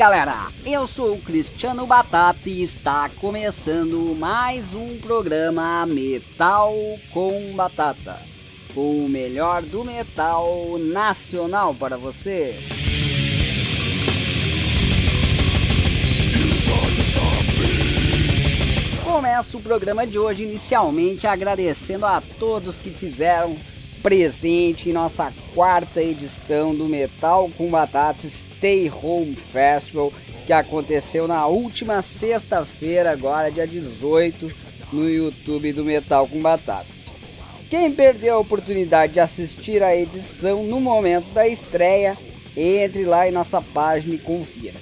Galera, eu sou o Cristiano Batata e está começando mais um programa Metal com Batata, o melhor do metal nacional para você. Começo o programa de hoje inicialmente agradecendo a todos que fizeram presente em nossa quarta edição do Metal com Batata Stay Home Festival, que aconteceu na última sexta-feira, agora dia 18, no YouTube do Metal com Batata. Quem perdeu a oportunidade de assistir a edição no momento da estreia, entre lá em nossa página e confira.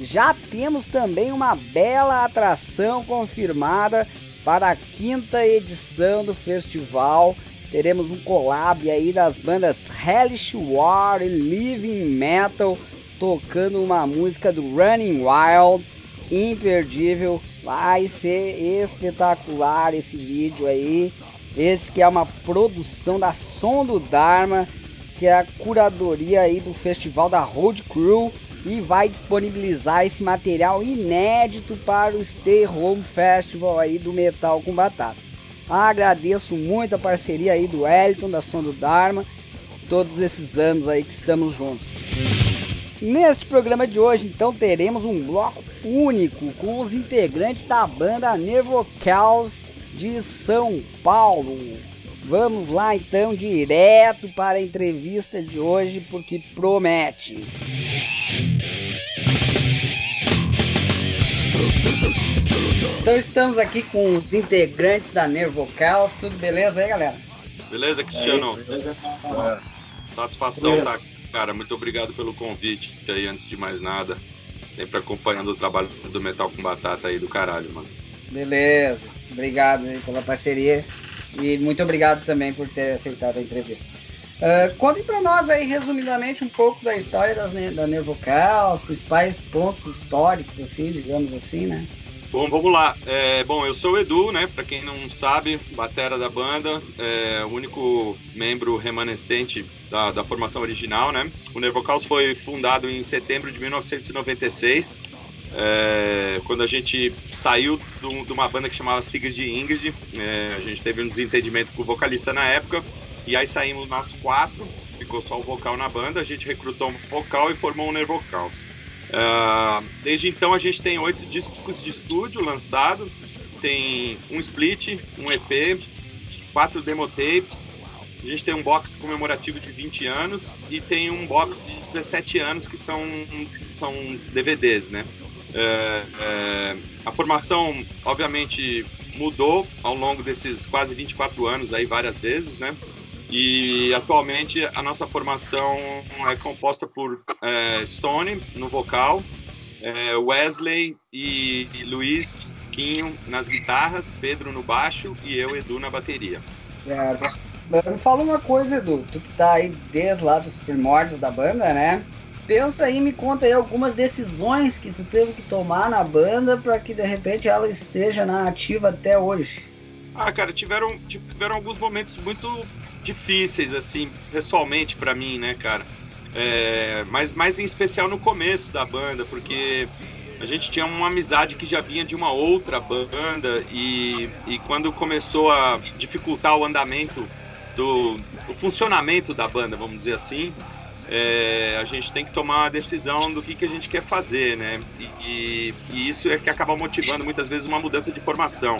Já temos também uma bela atração confirmada para a quinta edição do festival teremos um collab aí das bandas Hellish War e Living Metal tocando uma música do Running Wild, imperdível, vai ser espetacular esse vídeo aí. Esse que é uma produção da Som do Dharma, que é a curadoria aí do festival da Road Crew e vai disponibilizar esse material inédito para o Stay Home Festival aí do Metal com Batata. Agradeço muito a parceria aí do Wellington, da Som do Dharma, todos esses anos aí que estamos juntos. Neste programa de hoje, então, teremos um bloco único com os integrantes da banda Nervocals de São Paulo. Vamos lá então direto para a entrevista de hoje porque promete. Então estamos aqui com os integrantes da Nervocal. Tudo beleza aí, galera? Beleza, Cristiano? Aí, beleza. Satisfação, beleza. tá? Cara, muito obrigado pelo convite aí, antes de mais nada. Sempre acompanhando o trabalho do Metal com Batata aí do caralho, mano. Beleza. Obrigado aí pela parceria. E muito obrigado também por ter aceitado a entrevista. Uh, contem para nós aí, resumidamente, um pouco da história das, da Nervocal, os principais pontos históricos, assim, digamos assim, né? Bom, vamos lá. É, bom, eu sou o Edu, né? Para quem não sabe, batera da banda, é, o único membro remanescente da, da formação original, né? O Nervocaus foi fundado em setembro de 1996, é, quando a gente saiu de uma banda que chamava Sigrid Ingrid. É, a gente teve um desentendimento com o vocalista na época, e aí saímos nós quatro, ficou só o vocal na banda, a gente recrutou um vocal e formou o Nervocaus. Uh, desde então a gente tem oito discos de estúdio lançados, tem um split, um EP, quatro demo tapes, a gente tem um box comemorativo de 20 anos e tem um box de 17 anos que são, são DVDs, né? Uh, uh, a formação, obviamente, mudou ao longo desses quase 24 anos aí várias vezes, né? E atualmente a nossa formação é composta por é, Stone no vocal, é, Wesley e, e Luiz Quinho nas guitarras, Pedro no baixo e eu, Edu, na bateria. É, me fala uma coisa, Edu, tu que tá aí desde lá dos primórdios da banda, né? Pensa aí, me conta aí algumas decisões que tu teve que tomar na banda para que de repente ela esteja na ativa até hoje. Ah, cara, tiveram, tiveram alguns momentos muito difíceis, assim, pessoalmente para mim, né, cara? É, mas mais em especial no começo da banda, porque a gente tinha uma amizade que já vinha de uma outra banda e, e quando começou a dificultar o andamento do o funcionamento da banda, vamos dizer assim, é, a gente tem que tomar uma decisão do que, que a gente quer fazer, né? E, e, e isso é que acaba motivando muitas vezes uma mudança de formação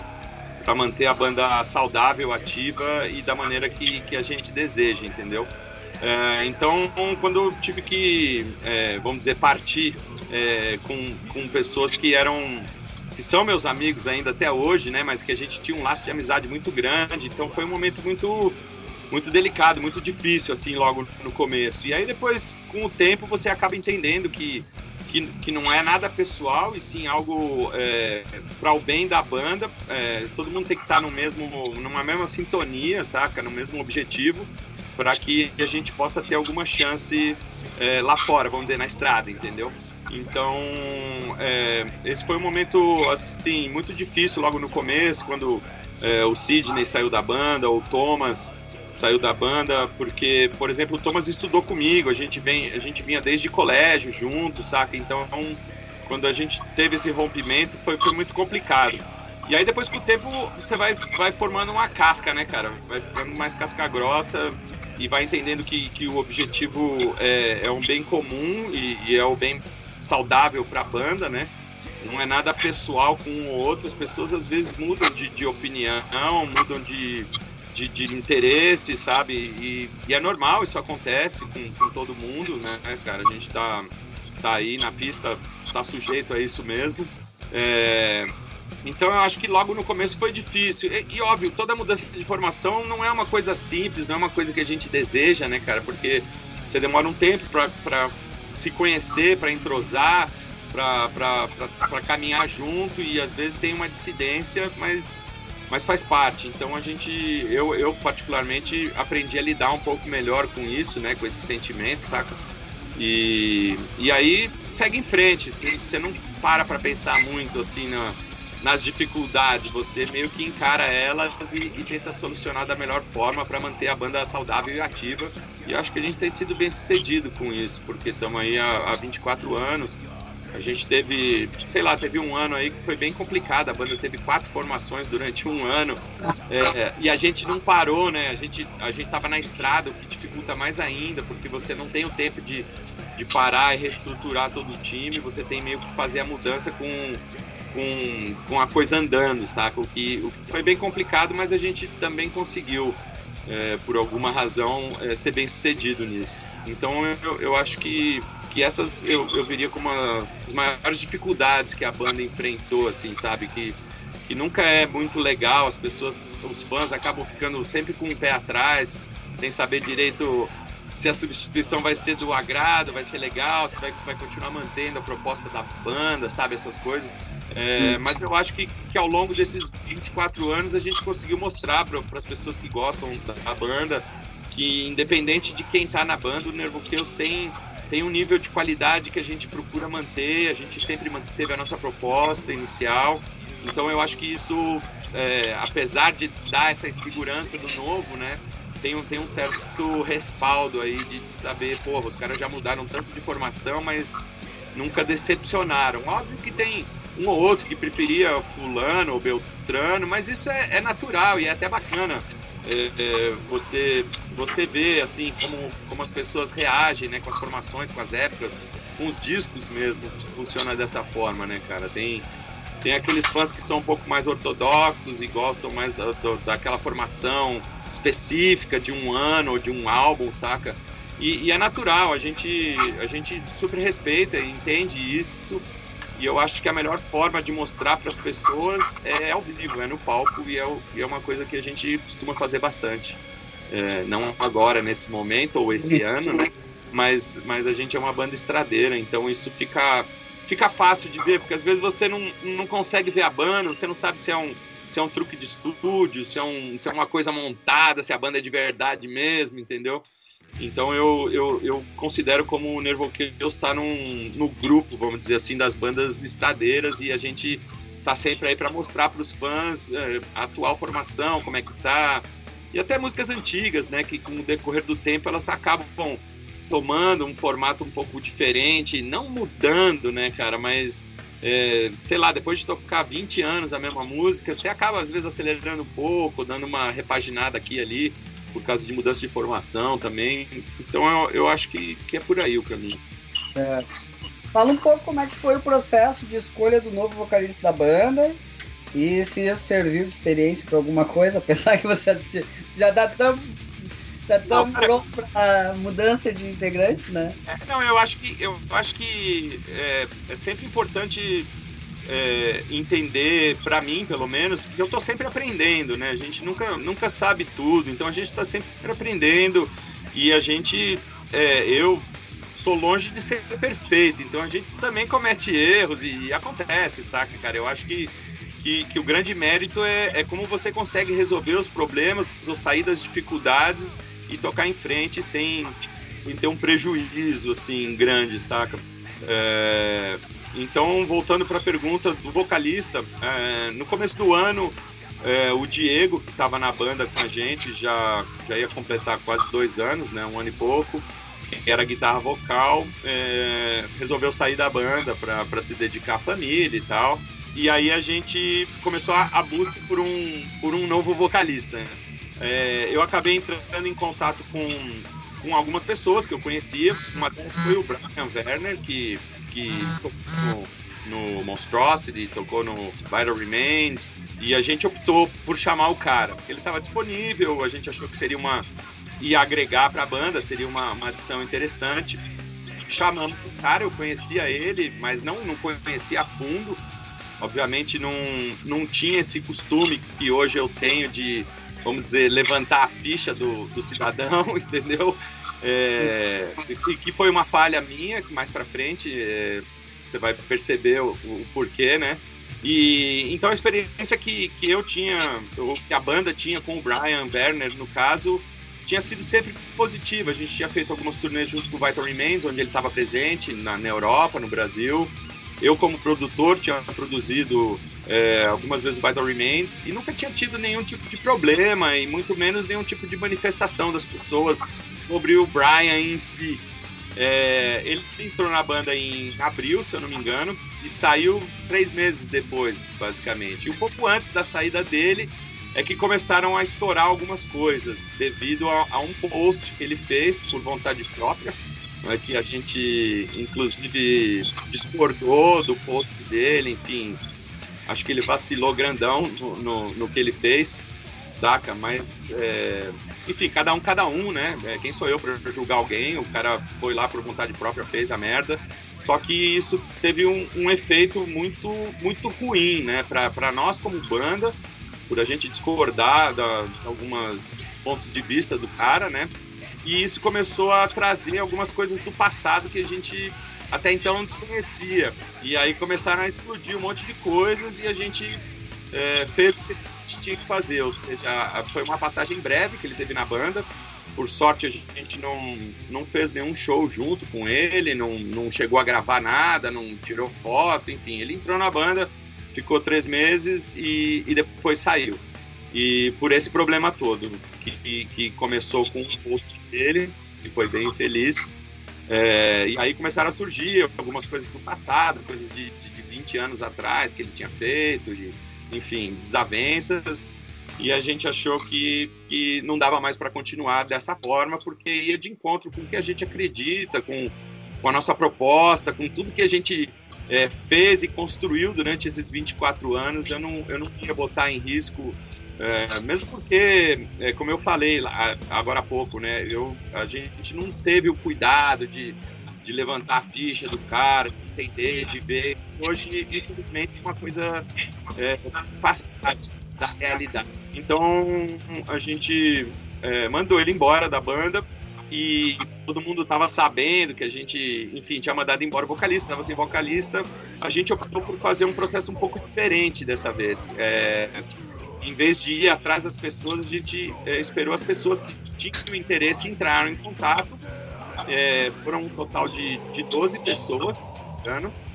para manter a banda saudável, ativa e da maneira que, que a gente deseja, entendeu? É, então, quando eu tive que, é, vamos dizer, partir é, com, com pessoas que eram que são meus amigos ainda até hoje, né? Mas que a gente tinha um laço de amizade muito grande, então foi um momento muito muito delicado, muito difícil assim logo no começo. E aí depois, com o tempo, você acaba entendendo que que, que não é nada pessoal e sim algo é, para o bem da banda. É, todo mundo tem que estar no mesmo, numa mesma sintonia, saca? No mesmo objetivo, para que a gente possa ter alguma chance é, lá fora, vamos dizer, na estrada, entendeu? Então, é, esse foi um momento assim muito difícil logo no começo, quando é, o Sidney saiu da banda, o Thomas saiu da banda, porque, por exemplo, o Thomas estudou comigo, a gente, vem, a gente vinha desde colégio junto, saca? Então, quando a gente teve esse rompimento, foi, foi muito complicado. E aí depois com o tempo você vai, vai formando uma casca, né, cara? Vai ficando mais casca grossa e vai entendendo que, que o objetivo é, é um bem comum e, e é o bem saudável para a banda, né? Não é nada pessoal com um ou outro. As pessoas às vezes mudam de, de opinião, mudam de, de, de interesse, sabe? E, e, é normal, isso acontece com, com todo mundo, né, cara? A gente tá, tá aí na pista, tá sujeito a isso mesmo. É, então eu acho que logo no começo foi difícil. E, e, óbvio, toda mudança de formação não é uma coisa simples, não é uma coisa que a gente deseja, né, cara? Porque você demora um tempo para se conhecer, para entrosar, para caminhar junto e às vezes tem uma dissidência, mas, mas faz parte. Então a gente, eu, eu particularmente aprendi a lidar um pouco melhor com isso, né, com esse sentimento, saca? E, e aí segue em frente, você, você não para para pensar muito assim na nas dificuldades, você meio que encara elas e, e tenta solucionar da melhor forma para manter a banda saudável e ativa. E acho que a gente tem sido bem sucedido com isso, porque estamos aí há, há 24 anos. A gente teve, sei lá, teve um ano aí que foi bem complicado. A banda teve quatro formações durante um ano é, e a gente não parou, né? A gente a gente tava na estrada, o que dificulta mais ainda, porque você não tem o tempo de, de parar e reestruturar todo o time. Você tem meio que fazer a mudança com com, com a coisa andando, saca? O que, o que foi bem complicado, mas a gente também conseguiu, é, por alguma razão, é, ser bem sucedido nisso. Então eu, eu acho que, que essas eu, eu veria como as maiores dificuldades que a banda enfrentou, assim, sabe? Que, que nunca é muito legal, as pessoas, os fãs acabam ficando sempre com o um pé atrás, sem saber direito se a substituição vai ser do agrado, vai ser legal, se vai, vai continuar mantendo a proposta da banda, sabe? Essas coisas. É, mas eu acho que, que ao longo desses 24 anos a gente conseguiu mostrar para as pessoas que gostam da banda que, independente de quem está na banda, o Nervo Chaos tem, tem um nível de qualidade que a gente procura manter. A gente sempre manteve a nossa proposta inicial. Então eu acho que isso, é, apesar de dar essa insegurança do novo, né? Tem um, tem um certo respaldo aí de saber, porra, os caras já mudaram tanto de formação, mas nunca decepcionaram. Óbvio que tem um ou outro que preferia fulano ou beltrano, mas isso é, é natural e é até bacana. É, é, você você vê assim como, como as pessoas reagem né, com as formações, com as épocas, com os discos mesmo, funciona dessa forma, né, cara? Tem, tem aqueles fãs que são um pouco mais ortodoxos e gostam mais da, da, daquela formação específica de um ano ou de um álbum, saca? E, e, é natural, a gente, a gente super respeita e entende isso e eu acho que a melhor forma de mostrar para as pessoas é ao vivo, é no palco, e é, e é, uma coisa que a gente costuma fazer bastante. É, não agora, nesse momento, ou esse ano, né? Mas, mas a gente é uma banda estradeira, então isso fica, fica fácil de ver, porque às vezes você não, não consegue ver a banda, você não sabe se é um, se é um truque de estúdio, se é, um, se é uma coisa montada, se a banda é de verdade mesmo, entendeu? Então eu, eu, eu considero como o Nervo Chaos está no grupo, vamos dizer assim, das bandas estadeiras e a gente tá sempre aí para mostrar para os fãs é, a atual formação, como é que tá. E até músicas antigas, né, que com o decorrer do tempo elas acabam tomando um formato um pouco diferente, não mudando, né, cara, mas é, sei lá, depois de tocar 20 anos a mesma música, você acaba às vezes acelerando um pouco, dando uma repaginada aqui e ali por causa de mudança de formação também. Então eu, eu acho que, que é por aí o caminho. É. Fala um pouco como é que foi o processo de escolha do novo vocalista da banda e se isso serviu de experiência para alguma coisa, apesar que você já, já dá tão tá tão pronto para mudança de integrantes, né? É, não, eu acho que eu acho que é, é sempre importante é, entender, para mim pelo menos, porque eu estou sempre aprendendo, né? A gente nunca, nunca sabe tudo, então a gente está sempre aprendendo e a gente, é, eu sou longe de ser perfeito, então a gente também comete erros e, e acontece, saca, cara? Eu acho que, que, que o grande mérito é, é, como você consegue resolver os problemas ou sair das dificuldades e tocar em frente sem, sem ter um prejuízo, assim, grande, saca? É, então, voltando para a pergunta do vocalista, é, no começo do ano É, o Diego, que estava na banda com a gente, já, já ia completar quase dois anos, né? Um ano e pouco. Era guitarra vocal, é, resolveu sair da banda para se dedicar à família e tal. E aí a gente começou a, a busca por um, por um novo vocalista. Né? É, eu acabei entrando em contato com, com algumas pessoas que eu conhecia. Uma delas foi o Brian Werner, que, que tocou no, Monstrosity, tocou no Vital Remains. E a gente optou por chamar o cara. Ele estava disponível, a gente achou que seria uma. ia agregar para a banda, seria uma, uma adição interessante. Chamamos o cara, eu conhecia ele, mas não, não conhecia a fundo. Obviamente não, não tinha esse costume que hoje eu tenho de vamos dizer, levantar a ficha do, do cidadão, entendeu? É, que foi uma falha minha, que mais para frente é, você vai perceber o, o, porquê, né? E então a experiência que, que eu tinha, ou que a banda tinha com o Brian Werner, no caso, tinha sido sempre positiva. A gente tinha feito algumas turnês junto com o Vital Remains, onde ele estava presente na, na Europa, no Brasil. Eu, como produtor, tinha produzido é, algumas vezes Vital Remains e nunca tinha tido nenhum tipo de problema e muito menos nenhum tipo de manifestação das pessoas sobre o Brian em si. É, ele entrou na banda em abril, se eu não me engano, e saiu três meses depois, basicamente. E um pouco antes da saída dele é que começaram a estourar algumas coisas, devido a, a um post que ele fez por vontade própria, né, que a gente, inclusive, discordou do post dele, enfim. Acho que ele vacilou grandão no, no, no que ele fez, saca? Mas, é... enfim, cada um, cada um, né? É, quem sou eu para julgar alguém? O cara foi lá por vontade própria, fez a merda. Só que isso teve um, um efeito muito, muito ruim, né? Para nós, como banda, por a gente discordar da, de algumas pontos de vista do cara, né? E isso começou a trazer algumas coisas do passado que a gente até então desconhecia. E aí começaram a explodir um monte de coisas e a gente é, fez tinha que fazer. Ou seja, foi uma passagem breve que ele teve na banda. Por sorte, a gente não, não fez nenhum show junto com ele, não, não chegou a gravar nada, não tirou foto, enfim. Ele entrou na banda, ficou três meses e, e depois saiu. E por esse problema todo, que, que começou com o post dele, que foi bem feliz. É, e aí começaram a surgir algumas coisas do passado, coisas de, de, de 20 anos atrás que ele tinha feito, de, enfim, desavenças. E a gente achou que, que não dava mais para continuar dessa forma, porque ia de encontro com o que a gente acredita, com, com a nossa proposta, com tudo que a gente é, fez e construiu durante esses 24 anos. Eu não, eu não queria botar em risco é, mesmo porque, é, como eu falei lá, agora há pouco, né, eu, a gente não teve o cuidado de, de levantar a ficha do cara, de entender, de ver. Hoje, infelizmente, uma coisa é, faz parte da realidade. Então, a gente é, mandou ele embora da banda e todo mundo estava sabendo que a gente, enfim, tinha mandado embora o vocalista, estava sem vocalista. A gente optou por fazer um processo um pouco diferente dessa vez. É, em vez de ir atrás das pessoas, a gente é, esperou as pessoas que tinham interesse entraram em contato. É, foram um total de, de 12 pessoas,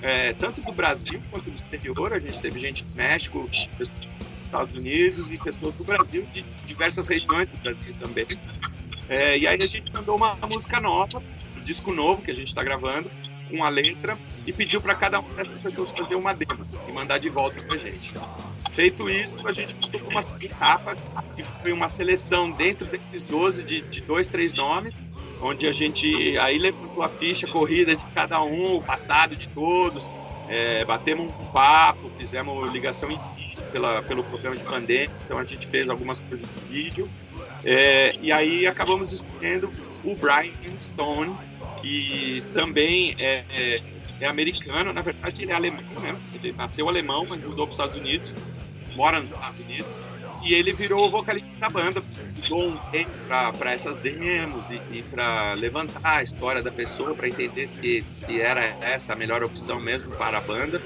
é, tanto do Brasil quanto do exterior. A gente teve gente do México, dos Estados Unidos e pessoas do Brasil, de diversas regiões do Brasil também. É, e aí a gente mandou uma música nova, um disco novo que a gente está gravando, com a letra, e pediu para cada uma dessas pessoas fazer uma demo e mandar de volta para a gente. Feito isso, a gente botou uma etapa, que foi uma seleção dentro desses 12 de, de dois, três nomes, onde a gente aí levantou a ficha corrida de cada um, o passado de todos, é, batemos um papo, fizemos ligação em pela, pelo programa de pandemia, então a gente fez algumas coisas de vídeo, é, e aí acabamos escolhendo o Brian Stone, que também é, é, é americano, na verdade ele é alemão, né? Ele nasceu alemão, mas mudou para os Estados Unidos mora nos Estados Unidos, e ele virou o vocalista da banda. Usou um tempo para essas demos e, e para levantar a história da pessoa, para entender se, se era essa a melhor opção mesmo para a banda.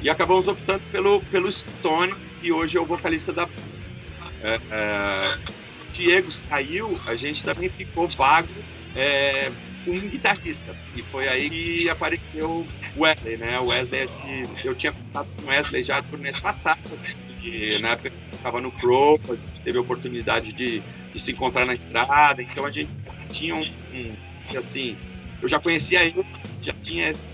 E acabamos optando pelo, pelo Stone, que hoje é o vocalista da banda. É, é, Diego saiu, a gente também ficou vago é, um guitarrista. E foi aí que apareceu o Wesley, né? O Wesley, eu tinha contato com o Wesley já por mês passado, e na época tocava no Crow, a gente teve a oportunidade de, de, se encontrar na estrada, então a gente tinha um, um assim, eu já conhecia ele, já tinha esse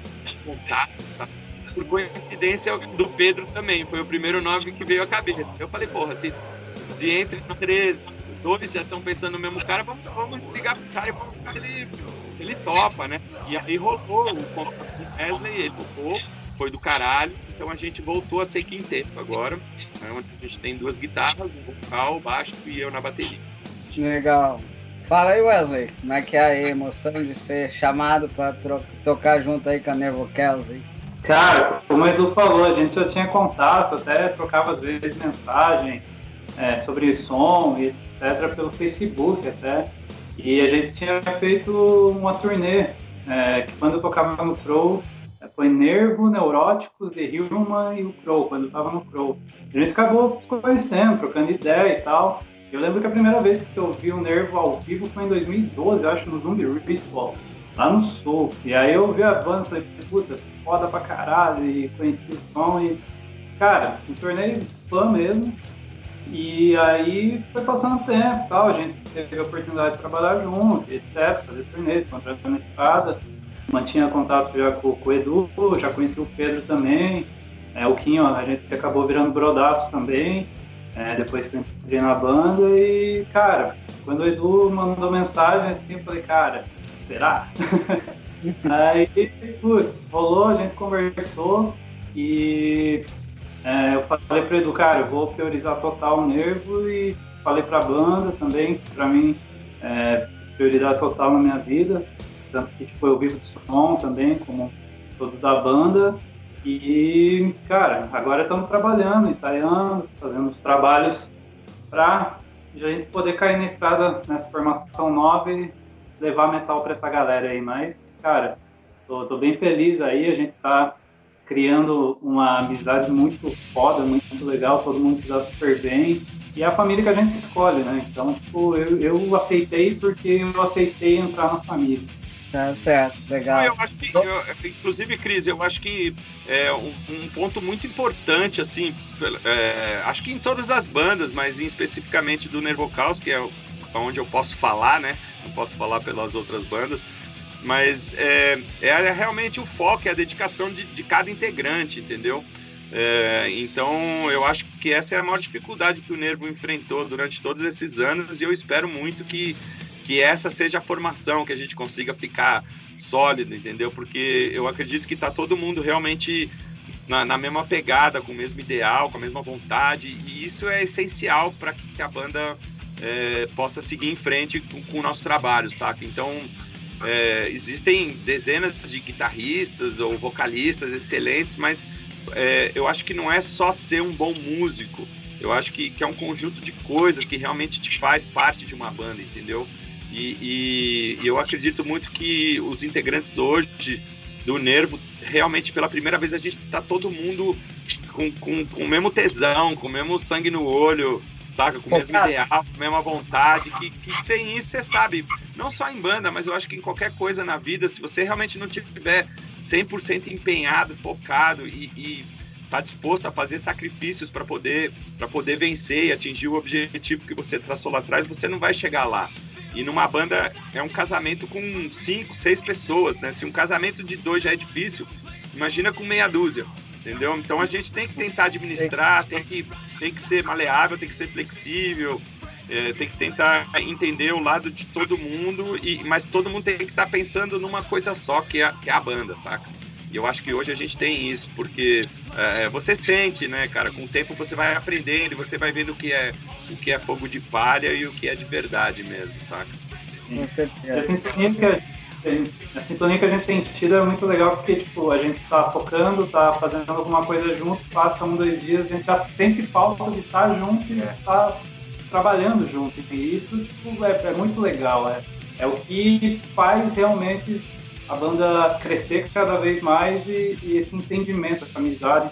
contato, tá? por coincidência do Pedro também, foi o primeiro nome que veio à cabeça. Eu falei, porra, se, se entre três, dois já estão pensando no mesmo cara, vamos, vamos ligar pro cara e vamos ver se ele, se ele topa, né? E aí rolou o contato com o Wesley, ele topou, foi do caralho, então a gente voltou a ser quinteto agora, né? a gente tem duas guitarras, um vocal, baixo e eu na bateria. Legal. Fala aí, Wesley, como é que é a emoção de ser chamado para tocar junto aí com a Nervo Kelsey? Cara, como o Edu falou, a gente já tinha contato, até trocava às vezes mensagem é, sobre som e etc. pelo Facebook até. E a gente tinha feito uma turnê, é, que quando eu tocava no é, foi Nervo, Neuróticos, The Human e o Crow, quando eu tava no Crow. A gente acabou conhecendo, trocando ideia e tal. Eu lembro que a primeira vez que eu vi o Nervo ao vivo foi em 2012, eu acho, no Zumbi Ritual, lá no Sul. E aí eu vi a banda e falei, puta, foda pra caralho, e conheci o som e, cara, me tornei fã mesmo. E aí foi passando tempo tal, a gente teve a oportunidade de trabalhar junto, etc, fazer turnês, contratar na estrada, mantinha contato já com, com, o Edu, já conheci o Pedro também, é, o Quinho, a gente acabou virando brodaço também, é, depois que eu entrei na banda e, cara, quando o Edu mandou mensagem assim, eu falei, cara, será? Aí, putz, rolou, a gente conversou e é, eu falei para Edu, cara, eu vou priorizar total o nervo e falei para a banda também, para mim, é, prioridade total na minha vida, tanto que foi o vivo de som também, como todos da banda. E, cara, agora estamos trabalhando, ensaiando, fazendo os trabalhos para a gente poder cair na estrada nessa formação nova e levar metal para essa galera aí. Mas cara, tô, tô bem feliz aí, a gente está criando uma amizade muito foda, muito legal, todo mundo se dá super bem. E é a família que a gente escolhe, né? Então, tipo, eu, eu aceitei porque eu aceitei entrar na família. Tá certo, legal. Eu acho que, eu, inclusive, Cris, eu acho que é um, um ponto muito importante, assim, é, acho que em todas as bandas, mas em especificamente do Nervocaus, que é onde eu posso falar, né? Não posso falar pelas outras bandas, mas é, é realmente o foco, é a dedicação de, de cada integrante, entendeu? É, então eu acho que essa é a maior dificuldade que o Nervo enfrentou durante todos esses anos e eu espero muito que, que essa seja a formação, que a gente consiga ficar sólido, entendeu? Porque eu acredito que está todo mundo realmente na, na, mesma pegada, com o mesmo ideal, com a mesma vontade, e isso é essencial para que a banda é, possa seguir em frente com, com o nosso trabalho, saca? Então é, existem dezenas de guitarristas ou vocalistas excelentes, mas é, eu acho que não é só ser um bom músico. Eu acho que, que, é um conjunto de coisas que realmente te faz parte de uma banda, entendeu? E, e, e eu acredito muito que os integrantes hoje do Nervo, realmente pela primeira vez a gente tá todo mundo com, com, com o mesmo tesão, com o mesmo sangue no olho, saca? Com o mesmo ideal, com a mesma vontade, que, que sem isso você sabe, não só em banda, mas eu acho que em qualquer coisa na vida, se você realmente não tiver 100% empenhado, focado e, e tá disposto a fazer sacrifícios para poder para poder vencer e atingir o objetivo que você traçou lá atrás, você não vai chegar lá. E numa banda é um casamento com cinco, seis pessoas, né? Se um casamento de dois já é difícil, imagina com meia dúzia entendeu? Então a gente tem que tentar administrar, tem que, tem que ser maleável, tem que ser flexível, é, tem que tentar entender o lado de todo mundo, e, mas todo mundo tem que estar tá pensando numa coisa só, que é, que é a banda, saca? E eu acho que hoje a gente tem isso, porque é, você sente, né, cara? Com o tempo você vai aprendendo, você vai vendo o que é o que é fogo de palha e o que é de verdade mesmo, saca? Com certeza a sintonia que a gente tem tido é muito legal porque tipo, a gente está focando, está fazendo alguma coisa junto, passa um, dois dias, a gente já sente falta de estar junto e estar tá trabalhando junto. E isso tipo, é, é muito legal. É, é o que faz realmente a banda crescer cada vez mais e, e esse entendimento, essa amizade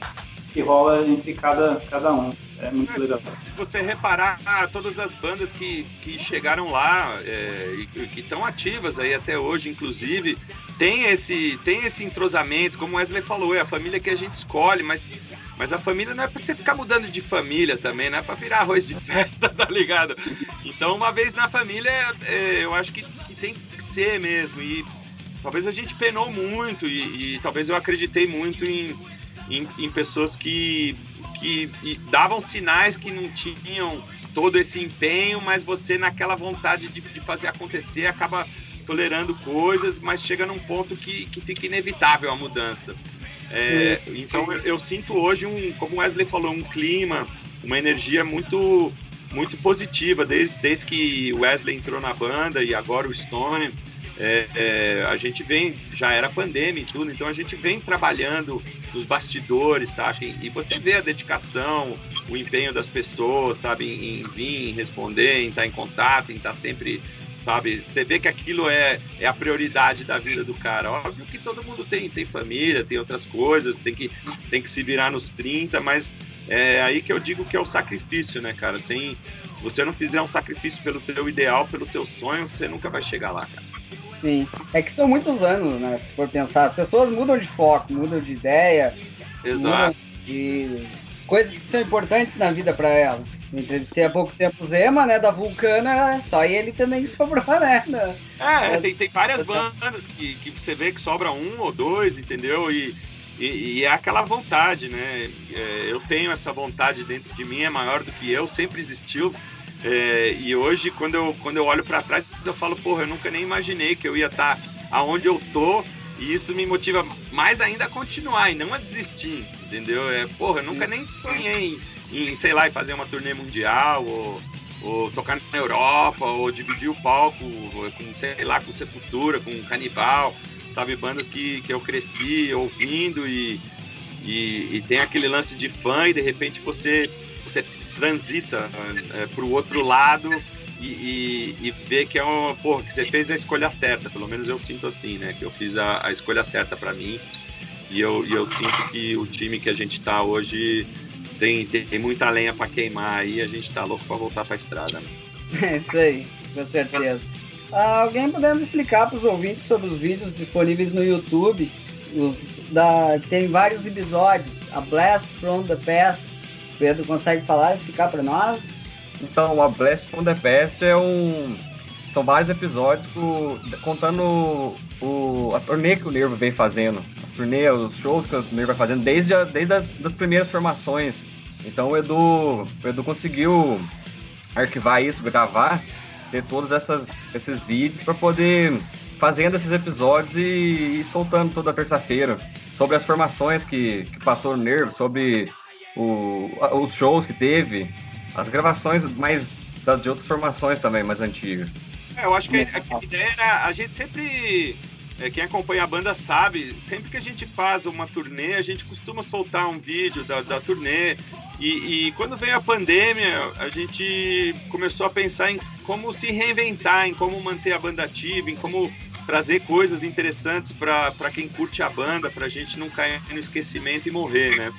que rola entre cada, cada um. É muito Mas, legal. Se você reparar, todas as bandas que, que chegaram lá é, e que estão ativas aí até hoje, inclusive, tem esse, tem esse entrosamento, como o Wesley falou, é a família que a gente escolhe, mas, mas a família não é pra você ficar mudando de família também, não é pra virar arroz de festa, tá ligado? Então, uma vez na família, é, eu acho que, que, tem que ser mesmo. E talvez a gente penou muito, e, e talvez eu acreditei muito em, em, em pessoas que, que davam sinais que não tinham todo esse empenho, mas você naquela vontade de, de fazer acontecer acaba tolerando coisas, mas chega num ponto que, que fica inevitável a mudança. É, então eu, eu, sinto hoje um, como o Wesley falou, um clima, uma energia muito muito positiva desde, desde que o Wesley entrou na banda e agora o Stone. É, é, a gente vem, já era pandemia e tudo, então a gente vem trabalhando nos bastidores, sabe? E você vê a dedicação, o empenho das pessoas, sabe? Em, vir, em responder, em estar em contato, em estar sempre, sabe? Você vê que aquilo é, é a prioridade da vida do cara. Óbvio que todo mundo tem, tem família, tem outras coisas, tem que, tem que se virar nos 30, mas é aí que eu digo que é o sacrifício, né, cara? Sem, se você não fizer um sacrifício pelo teu ideal, pelo teu sonho, você nunca vai chegar lá, cara. Sim. É que são muitos anos, né? Se for pensar, as pessoas mudam de foco, mudam de ideia. Exato. de coisas que são importantes na vida para ela. Eu entrevistei há pouco tempo o Zema, né, da Vulcana, é só ele também sobrou, né? É, é, tem, tem várias bandas que, que você vê que sobra um ou dois, entendeu? E, e, e é aquela vontade, né? É, eu tenho essa vontade dentro de mim, é maior do que eu, sempre existiu. É, e hoje, quando eu, quando eu olho para trás, eu falo, porra, eu nunca nem imaginei que eu ia estar tá aonde eu tô. E isso me motiva mais ainda a continuar e não a desistir, entendeu? É, porra, eu nunca nem sonhei em, em sei lá, em fazer uma turnê mundial ou, ou tocar na Europa ou dividir o palco com, sei lá, com Sepultura, com Canibal, sabe? Bandas que, que eu cresci ouvindo e, e, e tem aquele lance de fã e de repente você, você transita é, para o outro lado e, e, e vê que é uma porra, que você fez a escolha certa, pelo menos eu sinto assim, né? Que eu fiz a, a escolha certa para mim e eu, e eu sinto que o time que a gente tá hoje tem, tem muita lenha para queimar aí, a gente tá louco para voltar para a estrada. Né? É isso aí, com certeza. Ah, alguém podendo explicar para os ouvintes sobre os vídeos disponíveis no YouTube? Os, da, tem vários episódios, a Blast from the Past, Pedro consegue falar, e explicar para nós? Então, a Blast from the Past é um. São vários episódios contando o, a turnê que o Nervo vem fazendo. As turnês, os shows que o Nervo vai fazendo desde, a, desde a, das primeiras formações. Então o Edu, o Edu conseguiu arquivar isso, gravar, ter todos essas, esses vídeos para poder fazendo esses episódios e, e soltando toda terça-feira sobre as formações que, que passou no Nervo, sobre o, os shows que teve, as gravações mais de outras formações também, mais antigas. É, eu acho que a, a ideia era, a gente sempre, é, quem acompanha a banda sabe, sempre que a gente faz uma turnê, a gente costuma soltar um vídeo da, da turnê, e, e quando veio a pandemia, a gente começou a pensar em como se reinventar, em como manter a banda ativa, em como trazer coisas interessantes para quem curte a banda, para a gente não cair no esquecimento e morrer, né?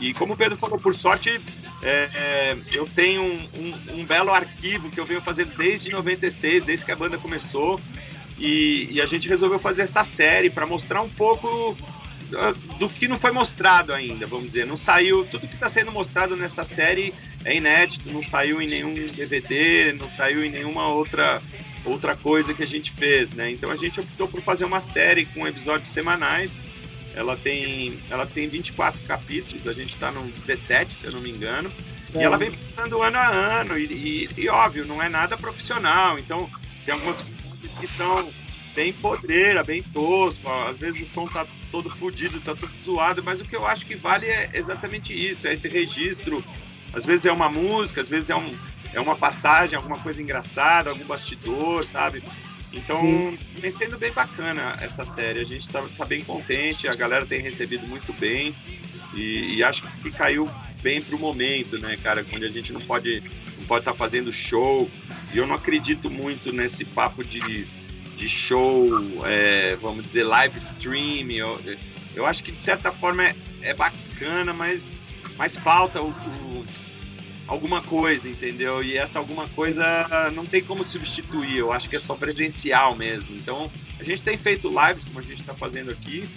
E como o Pedro falou, por sorte, é, é, eu tenho um, um, um, belo arquivo que eu venho fazendo desde 96, desde que a banda começou. E, e a gente resolveu fazer essa série para mostrar um pouco do que não foi mostrado ainda, vamos dizer. Não saiu, tudo que está sendo mostrado nessa série é inédito, não saiu em nenhum DVD, não saiu em nenhuma outra outra coisa que a gente fez, né? Então a gente optou por fazer uma série com episódios semanais ela tem, ela tem 24 capítulos, a gente está no 17, se eu não me engano. É. E ela vem passando ano a ano, e, e, e, óbvio, não é nada profissional. Então, tem algumas coisas que são bem podreira, bem tosco. Às vezes o som tá todo fodido, tá todo zoado, mas o que eu acho que vale é exatamente isso: é esse registro. Às vezes é uma música, às vezes é, um, é uma passagem, alguma coisa engraçada, algum bastidor, sabe? Então, vem sendo bem bacana essa série. A gente tá, tá bem contente, a galera tem recebido muito bem e, e acho que caiu bem pro momento, né, cara? Quando a gente não pode não pode estar tá fazendo show. E eu não acredito muito nesse papo de, de show, é, vamos dizer, live stream. Eu, eu acho que de certa forma é, é bacana, mas, mas falta o, o alguma coisa, entendeu? E essa alguma coisa não tem como substituir, eu acho que é só presencial mesmo. Então, a gente tem feito lives, como a gente está fazendo aqui,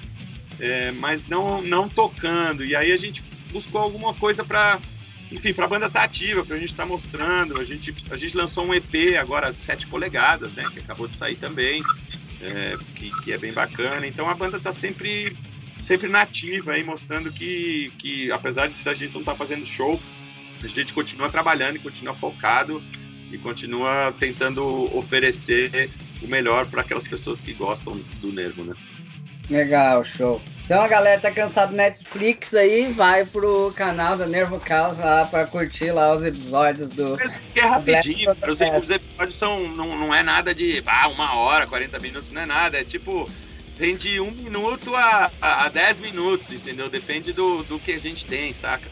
é, mas não, não tocando. E aí a gente buscou alguma coisa para enfim, para a banda tá ativa, para a gente estar tá mostrando. A gente, a gente lançou um EP agora de 7 polegadas, né? Que acabou de sair também, é, que, que, é bem bacana. Então a banda tá sempre, sempre nativa aí, mostrando que, que apesar de a gente não estar tá fazendo show, a gente continua trabalhando e continua focado e continua tentando oferecer o melhor para aquelas pessoas que gostam do Nervo, né? Legal, show. Então a galera tá cansada do Netflix aí, vai pro canal da Nervo Caos lá pra curtir lá os episódios do. É rapidinho, os, os, episódios são. Não, não é nada de ah, uma hora, 40 minutos, não é nada. É tipo, tem de um minuto a, a, a 10 minutos, entendeu? Depende do, do que a gente tem, saca?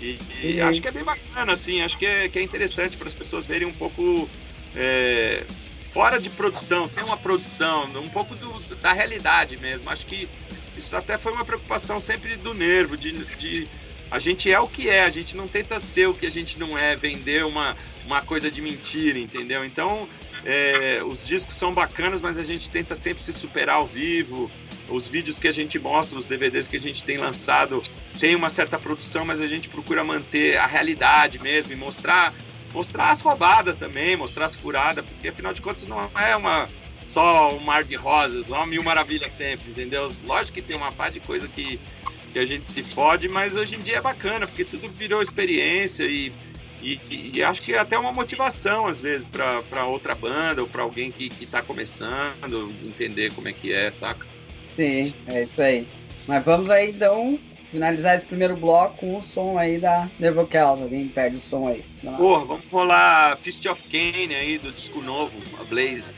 E, e acho que é bem bacana, assim, acho que é, que é interessante para as pessoas verem um pouco. É, fora de produção, sem uma produção, um pouco do, da realidade mesmo. Acho que isso até foi uma preocupação sempre do nervo, de, de a gente é o que é, a gente não tenta ser o que a gente não é, vender uma, uma coisa de mentira, entendeu? Então, é, os discos são bacanas, mas a gente tenta sempre se superar ao vivo. Os vídeos que a gente mostra, os DVDs que a gente tem lançado, tem uma certa produção, mas a gente procura manter a realidade mesmo e mostrar mostrar as roubadas também, mostrar as furadas, porque afinal de contas não é uma só um mar de rosas, uma mil maravilhas sempre, entendeu? Lógico que tem uma par de coisa que, que a gente se fode, mas hoje em dia é bacana, porque tudo virou experiência e, e, e acho que é até uma motivação, às vezes, para outra banda ou para alguém que, que tá começando, entender como é que é, saca? Sim, é isso aí. Mas vamos aí então finalizar esse primeiro bloco com o som aí da Nervocals. Alguém perde o som aí. Porra, vamos rolar Fist of Kane aí do disco novo, a Blaze.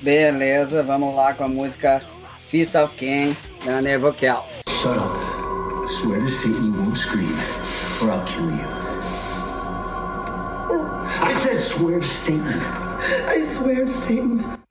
Beleza, vamos lá com a música Fist of Kane da Nervocals. Shut up. Swear to Satan you won't scream, or I'll kill you. I said swear to Satan. I swear to Satan.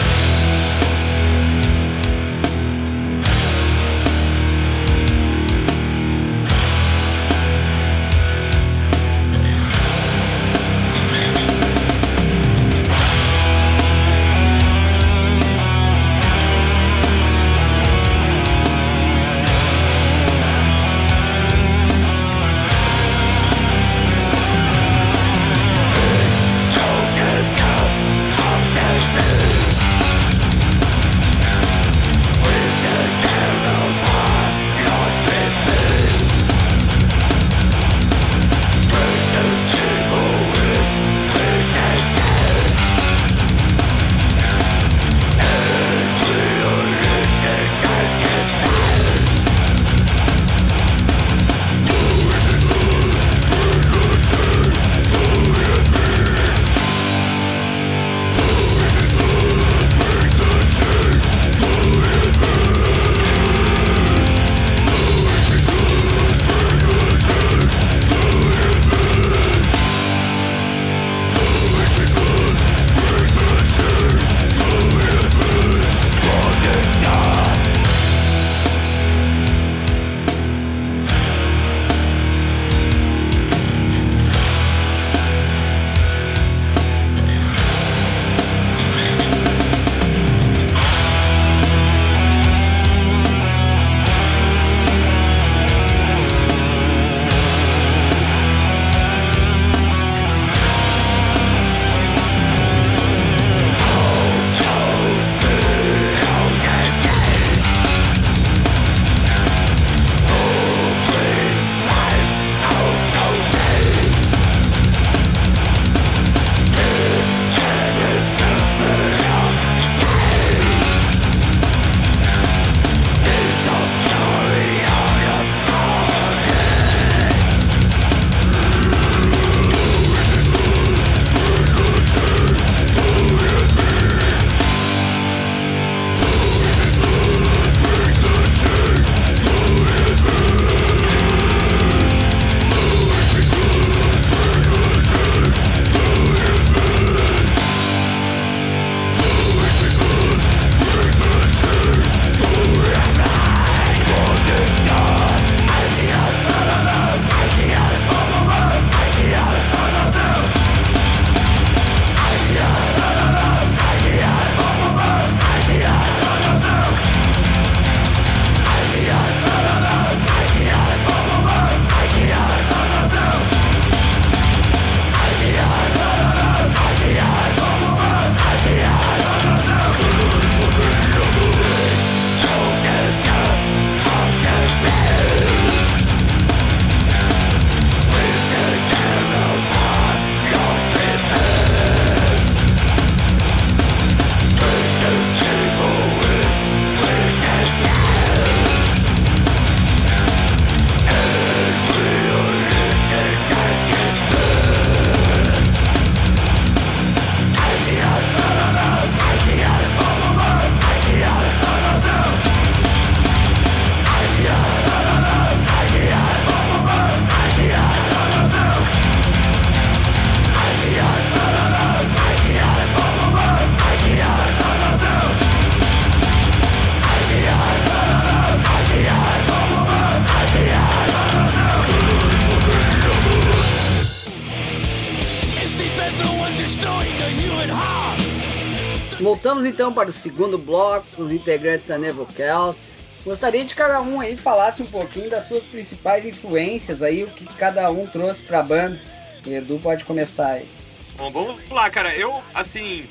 Voltamos então para o segundo bloco com os integrantes da Nevocal. Gostaria de cada um aí falasse um pouquinho das suas principais influências aí, o que cada um trouxe para a banda. Edu pode começar aí. Bom, vamos lá, cara. Eu, assim,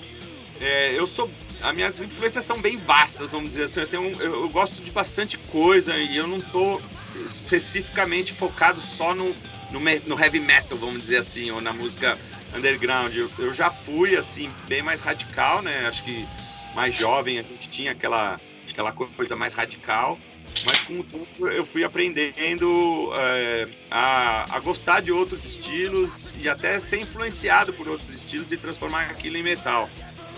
é, eu sou. As minhas influências são bem vastas, vamos dizer assim. Eu, tenho, eu, eu gosto de bastante coisa e eu não tô especificamente focado só no, no, no, heavy metal, vamos dizer assim, ou na música underground. Eu, eu, já fui, assim, bem mais radical, né? Acho que mais jovem a gente tinha aquela, aquela coisa mais radical. Mas com o tempo eu fui aprendendo é, a, a gostar de outros estilos e até ser influenciado por outros estilos e transformar aquilo em metal.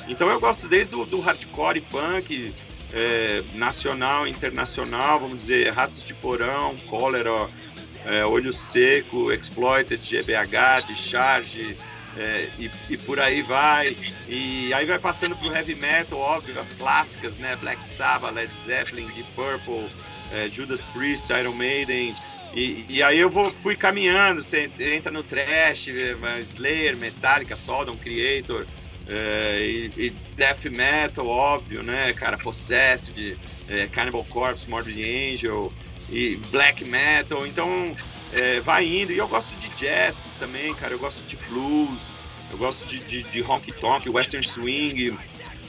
Então eu gosto desde do, do hardcore punk, é, nacional, internacional, vamos dizer, Ratos de Porão, Cólera, é, Olho Seco, Exploited, GBH, Discharge, é, e, e, por aí vai. E aí vai passando pro heavy metal, óbvio, as clássicas, né? Black Sabbath, Led Zeppelin, Deep Purple, é, Judas Priest, Iron Maiden. E, e, aí eu vou, fui caminhando, você entra no trash, Slayer, Metallica, Sodom, Creator, é, e, e, Death Metal, óbvio, né, cara, Possessed, é, Cannibal Corpse, Morbid Angel, e Black Metal, então é, vai indo. E eu gosto de jazz também, cara. Eu gosto de blues, eu gosto de, de, de honky tonk, western swing.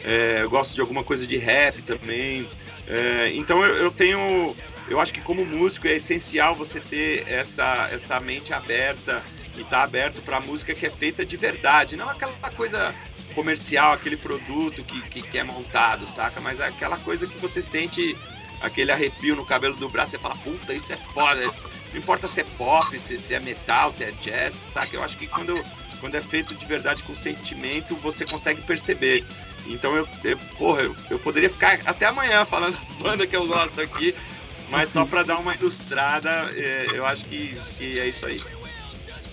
É, eu gosto de alguma coisa de rap também. É, então eu, eu, tenho. Eu acho que como músico é essencial você ter essa, essa mente aberta e estar tá aberto para música que é feita de verdade, não aquela coisa comercial, aquele produto que, que, que, é montado, saca? Mas aquela coisa que você sente aquele arrepio no cabelo do braço, você fala, puta, isso é foda. Não importa se é pop, se, se é metal, se é jazz, tá? Que eu acho que quando, quando é feito de verdade com sentimento, você consegue perceber. Então eu, eu porra, eu, eu poderia ficar até amanhã falando as bandas que eu gosto aqui, mas só para dar uma ilustrada, é, eu acho que, que é isso aí.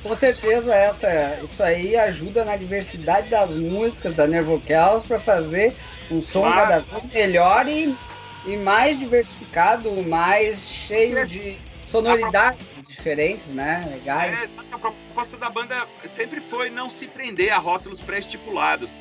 Com certeza essa, isso aí ajuda na diversidade das músicas da Nervocals para fazer um som claro. cada vez melhor e, e mais diversificado, mais cheio de sonoridades diferentes, né? Legais. É, a proposta da banda sempre foi não se prender a rótulos pré-estipulados.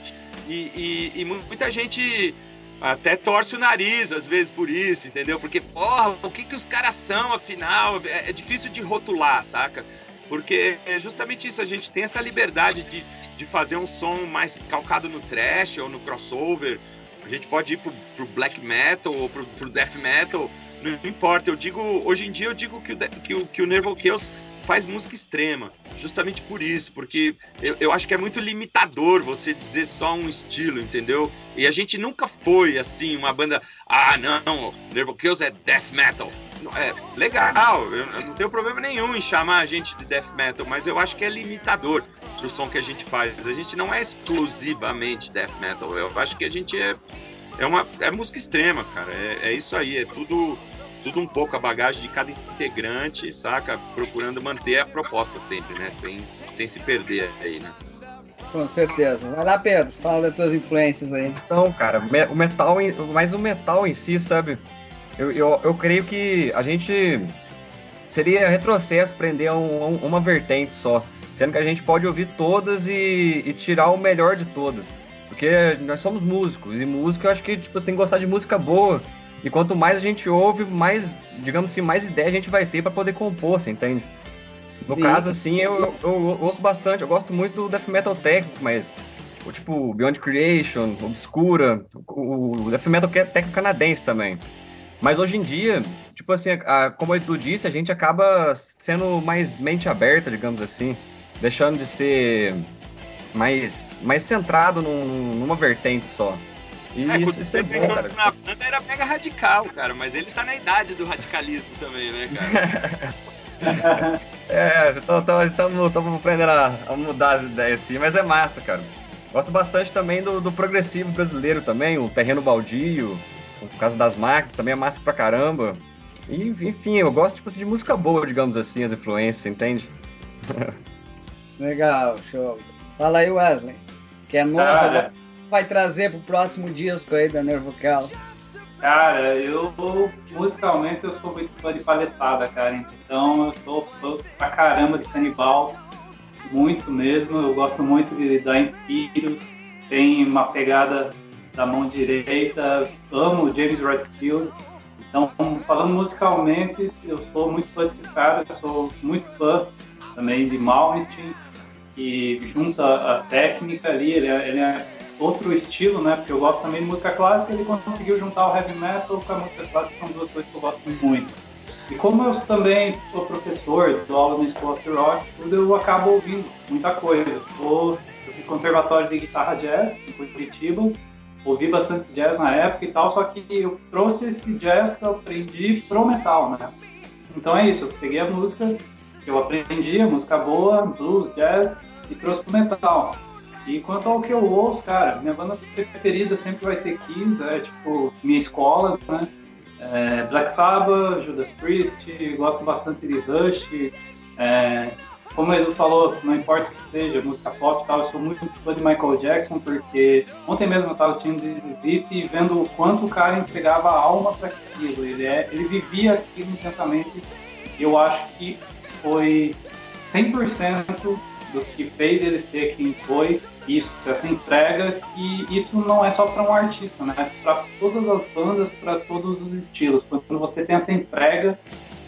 E, e, e, muita gente até torce o nariz às vezes por isso, entendeu? Porque, porra, o que, que os caras são, afinal? É, é difícil de rotular, saca? Porque é justamente isso, a gente tem essa liberdade de, de fazer um som mais calcado no trash ou no crossover. A gente pode ir pro, pro black metal ou pro, pro death metal não importa, eu digo, hoje em dia eu digo que o, que o, que o Nerval Chaos faz música extrema, justamente por isso, porque eu, eu acho que é muito limitador você dizer só um estilo, entendeu? E a gente nunca foi assim, uma banda, ah não, Nerval Chaos é death metal. É legal, eu não tenho problema nenhum em chamar a gente de death metal, mas eu acho que é limitador pro som que a gente faz. A gente não é exclusivamente death metal, eu acho que a gente é é uma é música extrema, cara. É, é isso aí, é tudo tudo um pouco a bagagem de cada integrante, saca? Procurando manter a proposta sempre, né? Sem, sem se perder aí, né? Com certeza. Vai lá, Pedro, fala das tuas influências aí. Então, cara, o metal, mas o metal em si, sabe? Eu, eu, eu creio que a gente seria retrocesso prender um, um, uma vertente só, sendo que a gente pode ouvir todas e, e tirar o melhor de todas. Porque nós somos músicos, e música eu acho que tipo, você tem que gostar de música boa. E quanto mais a gente ouve, mais, digamos assim, mais ideia a gente vai ter para poder compor, você entende? No Sim. caso, assim, eu, eu, eu, ouço bastante, eu gosto muito do death metal técnico, mas o tipo Beyond Creation, Obscura, o, o death metal técnico canadense também. Mas hoje em dia, tipo assim, a, como tu disse, a gente acaba sendo mais mente aberta, digamos assim, deixando de ser mais, mais centrado num, numa vertente só. E é, isso, isso é bom, cara. Na banda era mega radical, cara, mas ele tá na idade do radicalismo também, né, cara? é, estamos aprendendo a, a, mudar as ideias assim, mas é massa, cara. Gosto bastante também do, do progressivo brasileiro também, o terreno baldio, por causa das máquinas, também é massa pra caramba. E, enfim, eu gosto tipo, de música boa, digamos assim, as influências, entende? Legal, show. Fala aí, Wesley. Que é novo agora vai trazer pro próximo disco aí da Nervocal? Cara, eu musicalmente eu sou muito fã de paletada, cara. Então eu sou fã pra caramba de canibal. Muito mesmo. Eu gosto muito de, da Empírus. Tem uma pegada da mão direita, amo James Redfield. Então, falando musicalmente, eu sou muito fã desses caras, sou muito fã também de Malmsteen, que junta a técnica ali, ele é, ele é, outro estilo, né? Porque eu gosto também de música clássica, ele conseguiu juntar o heavy metal com a música clássica, são duas coisas que eu gosto muito. E como eu também sou professor, dou aula na escola de rock, tudo eu acabo ouvindo muita coisa. Eu, sou, eu fiz conservatório de guitarra jazz em Curitiba, ouvi bastante jazz na época e tal, só que eu trouxe esse jazz que eu aprendi pro metal, né? Então é isso, eu peguei a música eu aprendi, a música boa, blues, jazz, e trouxe pro metal. E quanto ao que eu ouço, cara, minha banda preferida sempre vai ser Kiss, é tipo minha escola, né? É, Black Sabbath, Judas Priest, gosto bastante de Rush. É, como Edu falou, não importa o que seja, música pop e tal, eu sou muito fã de Michael Jackson, porque ontem mesmo eu estava assistindo Zip e vendo o quanto o cara entregava a alma para aquilo. Ele, é, ele vivia aquilo intensamente. Eu acho que foi 100% do que fez ele ser quem foi, isso, essa entrega, e isso não é só para um artista, né? Para todas as bandas, para todos os estilos. Quando você tem essa entrega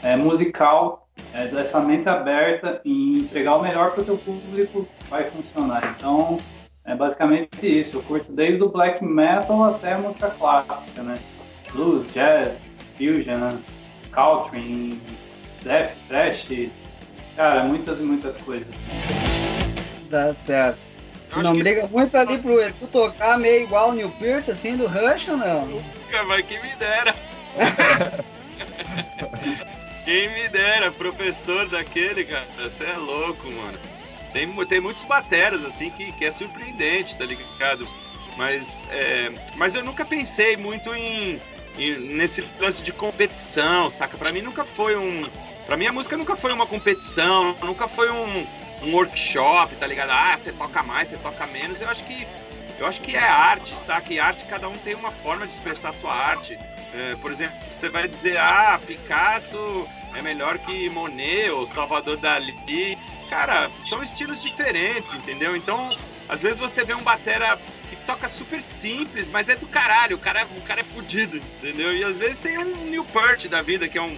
é, musical, é, dessa mente aberta em entregar o melhor para o teu público, vai funcionar. Então, é basicamente isso. Eu curto desde o black metal até música clássica, né? Blues, jazz, fusion, country, death, thrash, cara, muitas e muitas coisas. Tá certo. não briga muito ali pro Edu tocar meio igual o New Peart, assim, do Rush ou não? Nunca, vai que me dera. Quem me dera, professor daquele, cara. Você é louco, mano. Tem, tem muitos bateras, assim, que, que é surpreendente, tá ligado? Mas, é, mas eu nunca pensei muito em, em, nesse lance de competição, saca? Pra mim nunca foi um. Pra mim a música nunca foi uma competição, nunca foi um, um workshop, tá ligado? Ah, você toca mais, você toca menos. Eu acho que eu acho que é arte, saca? E arte, cada um tem uma forma de expressar sua arte. É, por exemplo, você vai dizer, ah, Picasso é melhor que Monet ou Salvador Dali. Cara, são estilos diferentes, entendeu? Então, às vezes você vê um batera que toca super simples, mas é do caralho, o cara, o cara é fudido, entendeu? E às vezes tem um New Peart da vida, que é um,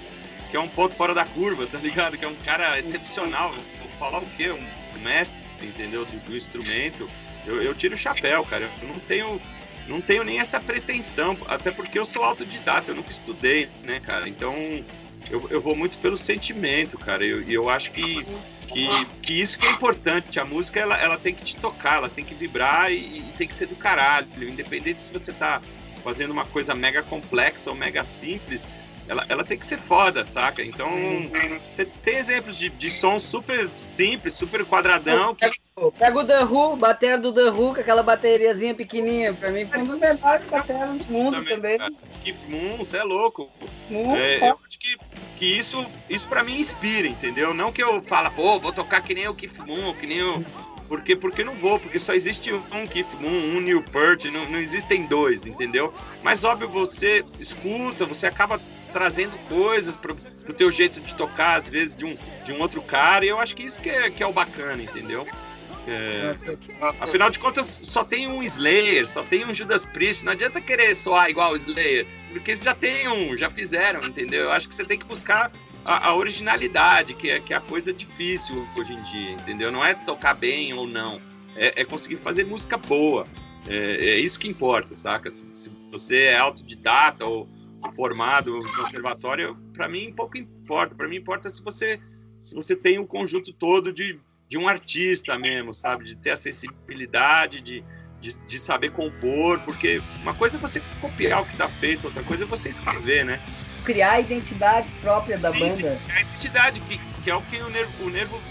que é um ponto fora da curva, tá ligado? Que é um cara excepcional. Vou falar o quê? Um mestre, entendeu? Do, do instrumento. Eu, eu tiro o chapéu, cara. Eu não tenho não tenho nem essa pretensão, até porque eu sou autodidata, eu nunca estudei, né, cara? Então eu, eu vou muito pelo sentimento, cara. E eu, eu acho que, que, que, isso que é importante. A música ela, ela tem que te tocar, ela tem que vibrar e, e tem que ser do caralho. Independente se você tá fazendo uma coisa mega complexa ou mega simples, ela, ela tem que ser foda, saca? Então, você tem exemplos de, de som super simples, super quadradão. Que... Pega o The Who, bateria do The Who, com aquela bateriazinha pequenininha. Pra mim foi um dos melhores baterias do mundo também. também. Moon, você é louco. é, eu acho que, que isso, isso pra mim inspira, entendeu? Não que eu fala, pô, vou tocar que nem o Keith Moon, que nem o... Porque, porque não vou, porque só existe um Keith Moon, um Neil Peart, não, não existem dois, entendeu? Mas óbvio, você escuta, você acaba trazendo coisas pro, pro teu jeito de tocar, às vezes, de um, de um outro cara, e eu acho que isso que é, que é o bacana, entendeu? É, afinal de contas, só tem um Slayer, só tem um Judas Priest. Não adianta querer soar igual o Slayer, porque já tem um, já fizeram, entendeu? Eu acho que você tem que buscar a, a, originalidade, que é, que é a coisa difícil hoje em dia, entendeu? Não é tocar bem ou não, é, é conseguir fazer música boa. É, é, isso que importa, saca? Se, se você é autodidata ou formado no conservatório, para mim pouco importa. Para mim importa se você se você tem o um conjunto todo de, de um artista mesmo, sabe? De ter a sensibilidade, de, de, de, saber compor, porque uma coisa é você copiar o que está feito, outra coisa é você escrever, né? Criar a identidade própria da sim, banda. Sim, a identidade, que, que é o que o Nervo, o Nervo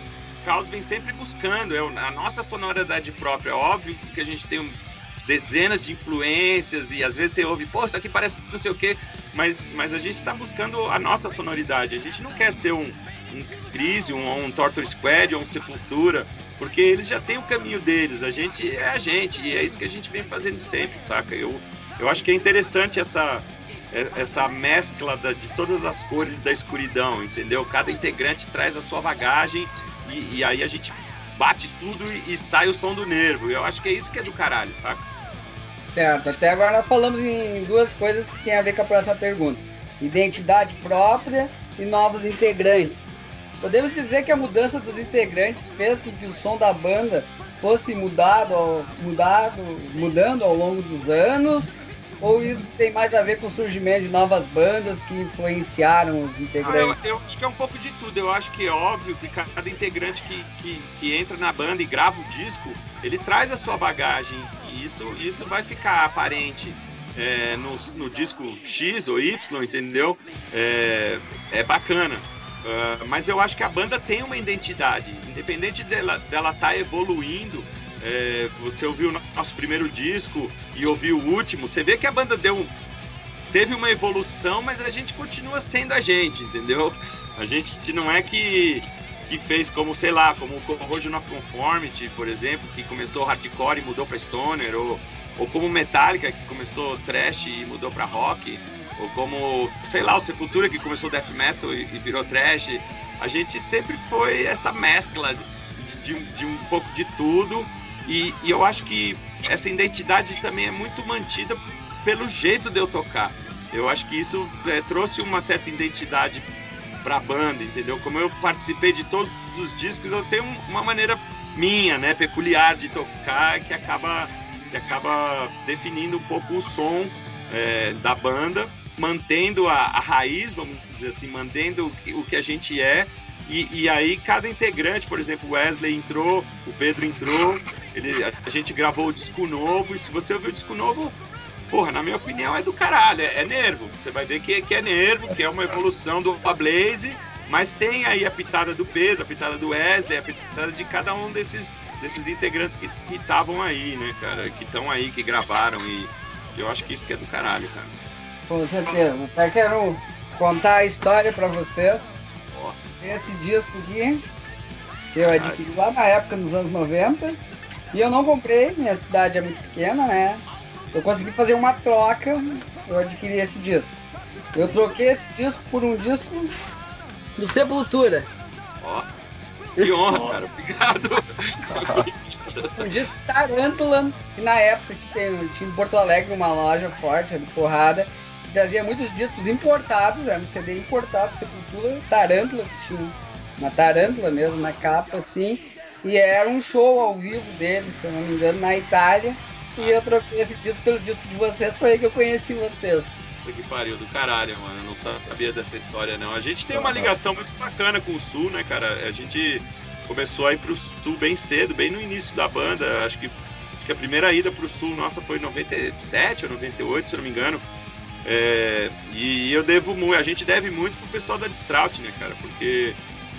Caos vem sempre buscando, é a nossa sonoridade própria. É óbvio que a gente tem um dezenas de influências e às vezes você ouve, pô, isso aqui parece não sei o quê, mas, mas a gente está buscando a nossa sonoridade. A gente não quer ser um, um Crisium, um, um Torture Squad, ou um Sepultura, porque eles já têm o caminho deles. A gente é a gente e é isso que a gente vem fazendo sempre, saca? Eu, eu acho que é interessante essa essa mescla de todas as cores da escuridão, entendeu? Cada integrante traz a sua bagagem e, e aí a gente bate tudo e, e, sai o som do nervo. Eu acho que é isso que é do caralho, saca? Certo, até agora nós falamos em duas coisas que tem a ver com a próxima pergunta: identidade própria e novos integrantes. Podemos dizer que a mudança dos integrantes fez com que o som da banda fosse mudado, mudado, mudando ao longo dos anos ou isso tem mais a ver com o surgimento de novas bandas que influenciaram os integrantes? Ah, eu, eu, acho que é um pouco de tudo. Eu acho que é óbvio que cada integrante que, que, que, entra na banda e grava o disco, ele traz a sua bagagem. E isso, isso vai ficar aparente é, no, no, disco X ou Y, entendeu? É, é bacana. Uh, mas eu acho que a banda tem uma identidade. Independente dela estar dela tá evoluindo, é, você ouviu o nosso primeiro disco e ouviu o último, você vê que a banda deu teve uma evolução, mas a gente continua sendo a gente, entendeu? A gente não é que, que fez como, sei lá, como o Corrosion of Conformity, por exemplo, que começou hardcore e mudou para stoner, ou, ou como Metallica, que começou trash e mudou para rock, ou como, sei lá, o Sepultura, que começou death metal e, e virou trash. A gente sempre foi essa mescla de, de, de um pouco de tudo, e, e eu acho que essa identidade também é muito mantida pelo jeito de eu tocar. Eu acho que isso é, trouxe uma certa identidade para a banda, entendeu? Como eu participei de todos os discos, eu tenho uma maneira minha, né, peculiar de tocar que acaba que acaba definindo um pouco o som é, da banda, mantendo a, a, raiz, vamos dizer assim, mantendo o que a gente é e, e, aí cada integrante, por exemplo, o Wesley entrou, o Pedro entrou, ele, a, gente gravou o disco novo, e se você ouvir o disco novo, porra, na minha opinião é do caralho, é, é nervo. Você vai ver que, que é nervo, que é uma evolução do Blaze, mas tem aí a pitada do Pedro, a pitada do Wesley, a pitada de cada um desses, desses integrantes que estavam aí, né, cara, que estão aí, que gravaram, e eu acho que isso que é do caralho, cara. Com certeza. Até quero contar a história para vocês esse disco aqui, que eu adquiri lá na época, nos anos 90. E eu não comprei, minha cidade é muito pequena, né? Eu consegui fazer uma troca, eu adquiri esse disco. Eu troquei esse disco por um disco do Sepultura. Ó, oh, que honra, cara. Obrigado. um disco Tarântula, que na época tinha em Porto Alegre uma loja forte, de porrada, trazia muitos discos importados, era um CD importado, Sepultura, Tarântula, que tinha uma tarântula mesmo na capa, assim, e era um show ao vivo deles, se eu não me engano, na Itália, e eu troquei esse disco pelo disco de vocês, foi aí que eu conheci vocês. Que pariu do caralho, mano. Eu não sabia dessa história, não. A gente tem uma ligação muito bacana com o Sul, né, cara? A gente começou a ir pro Sul bem cedo, bem no início da banda. Acho que, acho que a primeira ida pro Sul nossa foi em 97 ou 98, se eu não me engano. É, e eu devo muito, a gente deve muito pro pessoal da Distraut, né, cara? Porque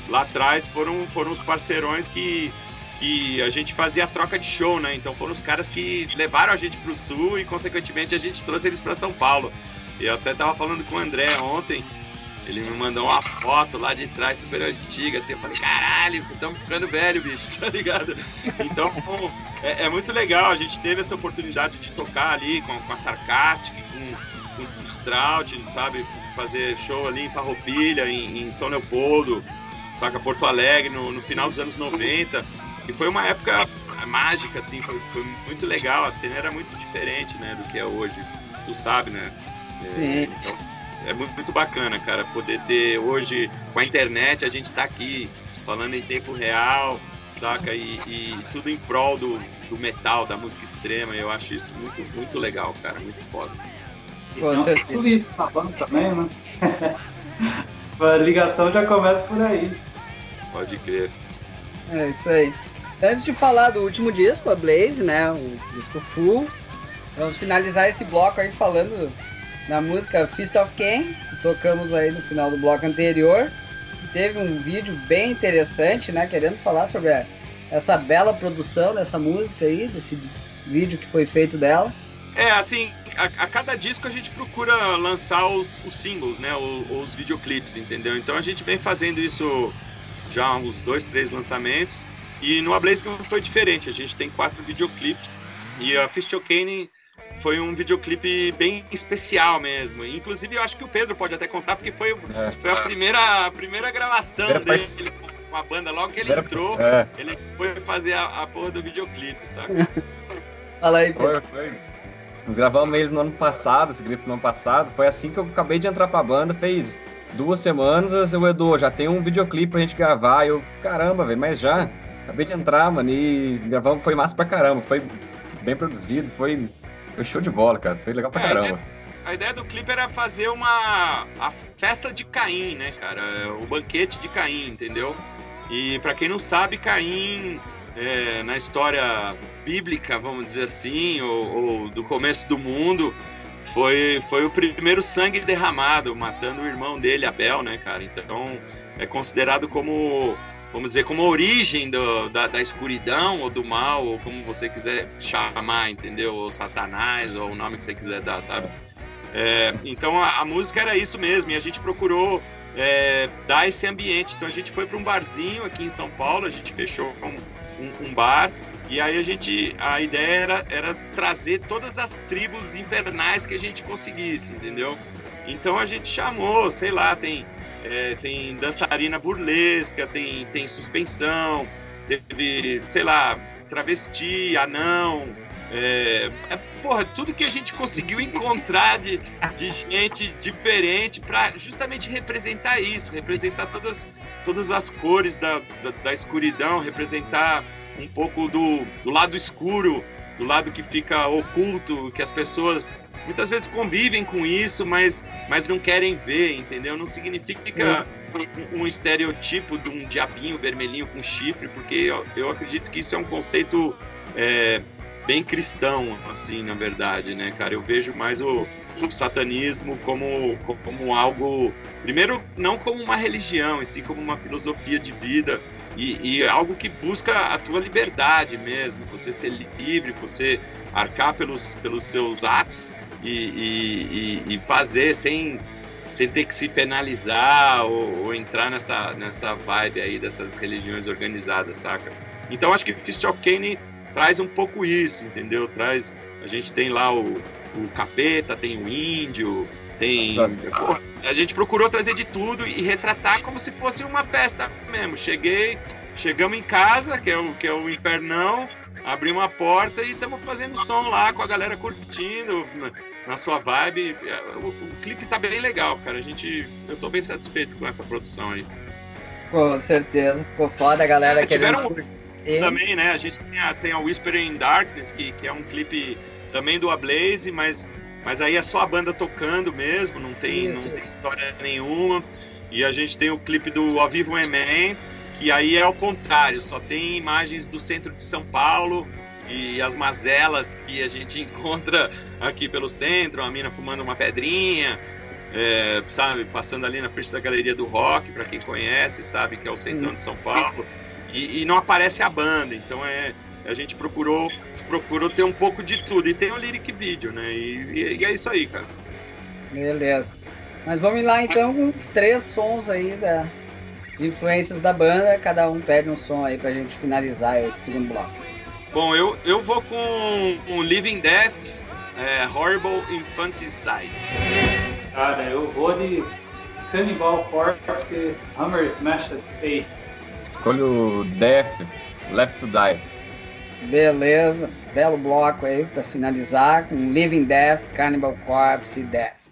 lá atrás foram, foram os parceirões que, que a gente fazia a troca de show, né? Então foram os caras que levaram a gente pro sul e, consequentemente, a gente trouxe eles para São Paulo. Eu até tava falando com o André ontem, ele me mandou uma foto lá de trás, super antiga, assim, eu falei, caralho, estamos ficando velho, bicho, tá ligado? Então, é, é, muito legal, a gente teve essa oportunidade de tocar ali com, com a Sarcastic, com com o Strout, sabe? Fazer show ali em Farroupilha, em, em São Leopoldo, saca? Porto Alegre, no, no, final dos anos 90. E foi uma época mágica, assim, foi, foi, muito legal. A cena era muito diferente, né, do que é hoje. Tu sabe, né? É, Sim. Então, é muito, muito bacana, cara, poder ter hoje, com a internet, a gente tá aqui falando em tempo real, saca? E, e, tudo em prol do, do metal, da música extrema. Eu acho isso muito, muito legal, cara, muito foda. Com certeza. Tudo isso falando também, né? a ligação já começa por aí. Pode crer. É isso aí. Antes de falar do último disco, a Blaze, né? O disco full. Vamos finalizar esse bloco aí falando da música Fist of Cain, que tocamos aí no final do bloco anterior. Teve um vídeo bem interessante, né? Querendo falar sobre a, essa bela produção dessa música aí, desse vídeo que foi feito dela. É, assim, a, a, cada disco a gente procura lançar os, os singles, né? Os, os, videoclipes, entendeu? Então a gente vem fazendo isso já há uns dois, três lançamentos. E no Ablaze foi diferente. A gente tem quatro videoclipes. E a Fist O'Kane foi um videoclipe bem especial mesmo. Inclusive, eu acho que o Pedro pode até contar, porque foi, é. foi a, primeira, a primeira gravação primeira dele com a banda. Logo que ele primeira, entrou, é. ele foi fazer a, a porra do videoclipe, sabe? Fala aí, Pedro. Foi, foi. Gravamos eles no ano passado, esse clipe no ano passado. Foi assim que eu acabei de entrar pra banda, fez duas semanas. Eu, Edu, já tem um videoclipe pra gente gravar. Eu, caramba, velho, mas já. Acabei de entrar, mano, e gravamos, foi massa pra caramba. Foi bem produzido, foi, foi show de bola, cara. Foi legal pra é, caramba. A ideia do clipe era fazer uma a festa de Caim, né, cara? O banquete de Caim, entendeu? E para quem não sabe, Caim é, na história bíblica, vamos dizer assim, ou, ou, do começo do mundo, foi, foi o primeiro sangue derramado, matando o irmão dele, Abel, né, cara? Então é considerado como, vamos dizer, como a origem do, da, da escuridão ou do mal, ou como você quiser chamar, entendeu? Ou Satanás, ou o nome que você quiser dar, sabe? É, então a, a, música era isso mesmo, e a gente procurou é, dar esse ambiente. Então a gente foi para um barzinho aqui em São Paulo, a gente fechou um, um, um, bar, e aí a gente. A ideia era, era trazer todas as tribos infernais que a gente conseguisse, entendeu? Então a gente chamou, sei lá, tem, é, tem dançarina burlesca, tem, tem suspensão, teve, sei lá, travesti, anão, é, é, porra, tudo que a gente conseguiu encontrar de, de gente diferente para justamente representar isso, representar todas, todas as cores da, da, da escuridão, representar um pouco do, do lado escuro, do lado que fica oculto, que as pessoas muitas vezes convivem com isso, mas, mas não querem ver, entendeu? Não significa um, um estereotipo de um diabinho vermelhinho com chifre, porque eu, eu acredito que isso é um conceito é, bem cristão, assim, na verdade, né, cara? Eu vejo mais o, o satanismo como, como algo, primeiro, não como uma religião, e sim como uma filosofia de vida e, e algo que busca a tua liberdade mesmo, você ser livre, você arcar pelos, pelos seus atos e, e, e fazer sem, sem ter que se penalizar ou, ou, entrar nessa, nessa vibe aí dessas religiões organizadas, saca? Então acho que Fist of Kane traz um pouco isso, entendeu? Traz. A gente tem lá o, o capeta, tem o índio, tem. Pô, a gente procurou trazer de tudo e retratar como se fosse uma festa mesmo. Cheguei, chegamos em casa, que é o, que é o Infernão, abrimos uma porta e estamos fazendo som lá com a galera curtindo na, na sua vibe. O, o, clipe tá bem legal, cara. A gente. Eu tô bem satisfeito com essa produção aí. Com certeza, ficou foda a galera é, querendo. Também, né? A gente tem a, tem a Whisper in Darkness, que, que é um clipe também do Ablaze, mas, mas aí é só a banda tocando mesmo, não tem, não tem história nenhuma. E a gente tem o clipe do Ao Vivo Man, que aí é ao contrário, só tem imagens do centro de São Paulo e as mazelas que a gente encontra aqui pelo centro, a mina fumando uma pedrinha, é, sabe, passando ali na frente da galeria do rock, para quem conhece, sabe que é o centrão de São Paulo e, e, não aparece a banda. Então é, a gente procurou, procurou ter um pouco de tudo. E tem o lyric video, né? E, e é isso aí, cara. Beleza. Mas vamos lá então com três sons aí da, de influências da banda. Cada um pede um som aí pra gente finalizar esse segundo bloco. Bom, eu, eu vou com o Living Death, é, Horrible Infanticide. Cara, eu vou de Cannibal Corpse, Hammer Smashed Face escolho Death, Left to Die. Beleza, belo bloco aí para finalizar com Living Death, Cannibal Corpse e Death.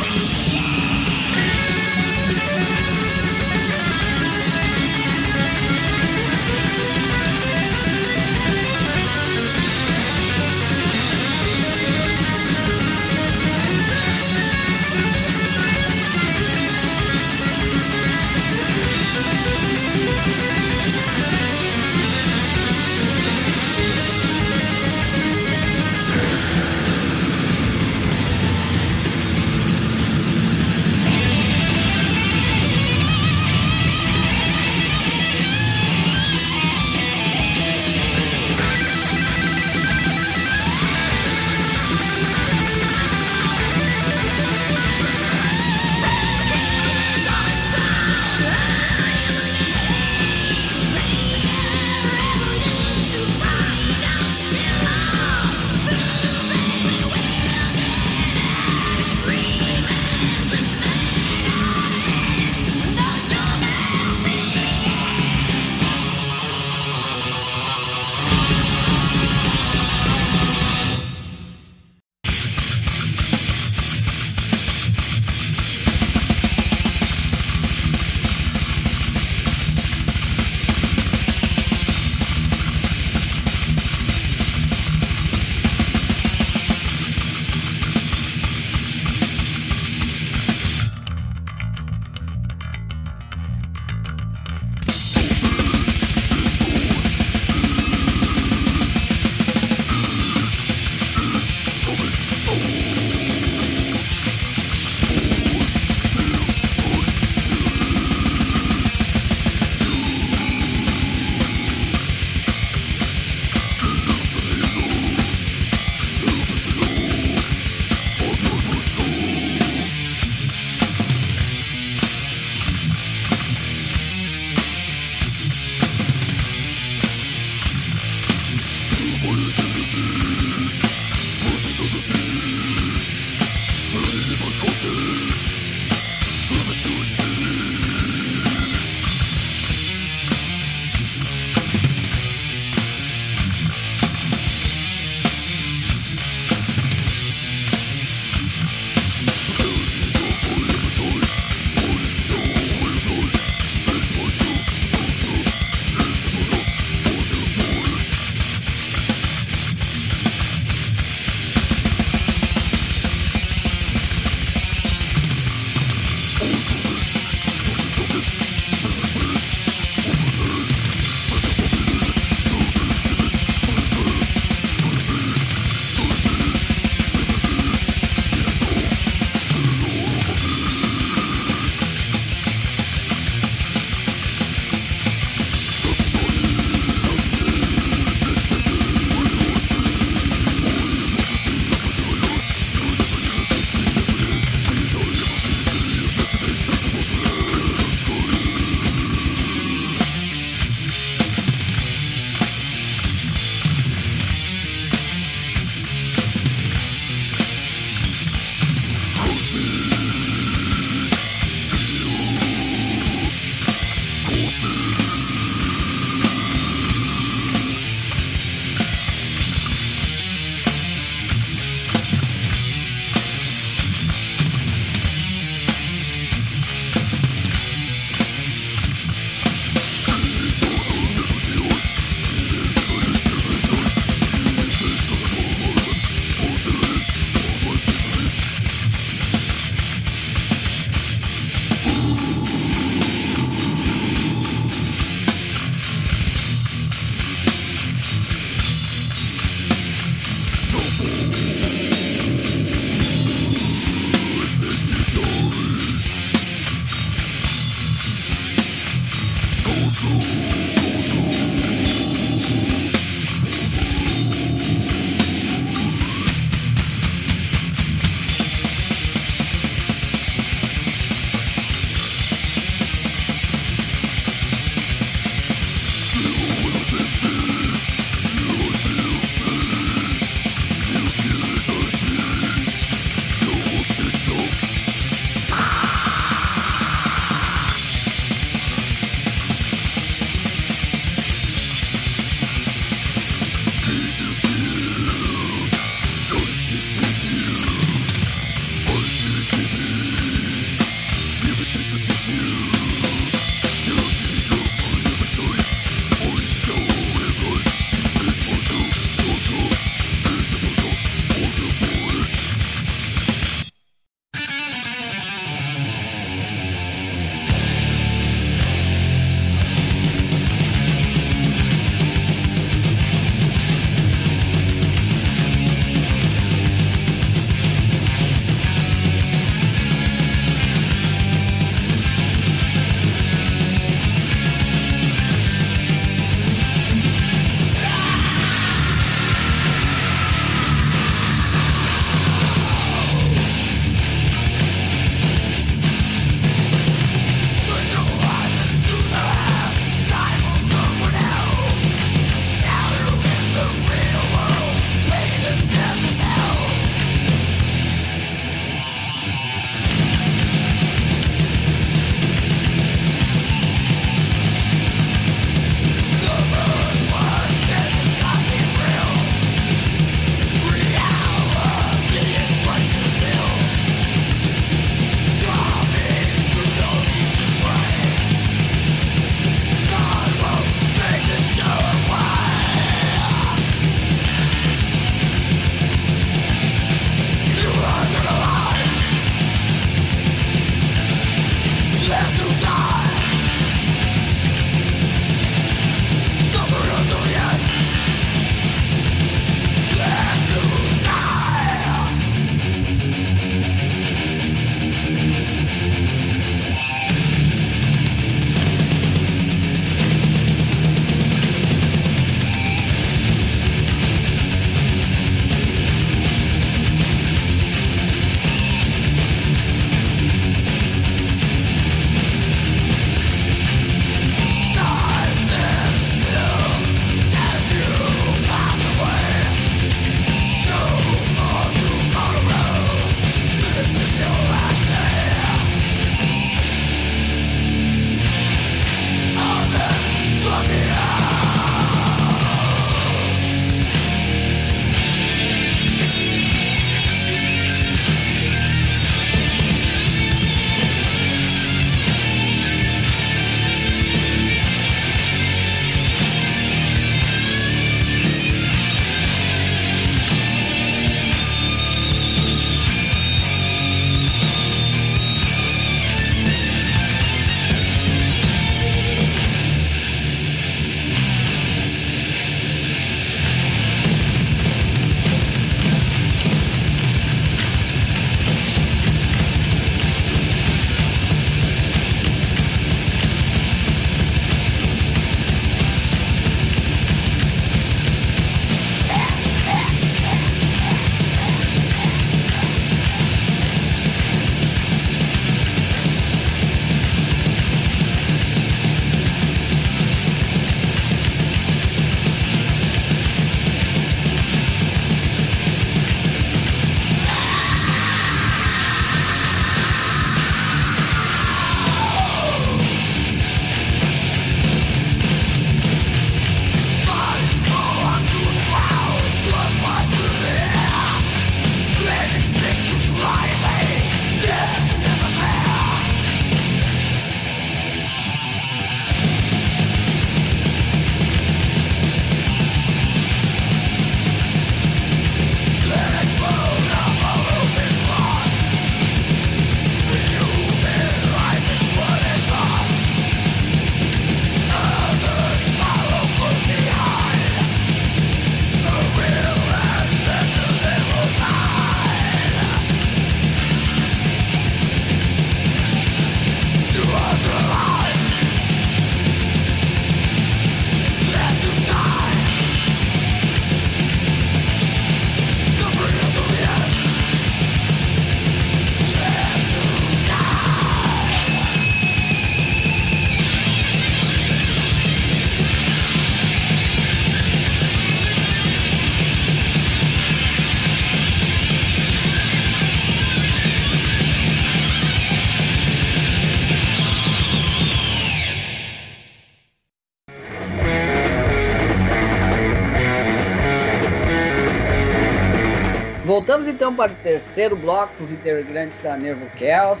Então para o terceiro bloco com os integrantes da Nervo Chaos.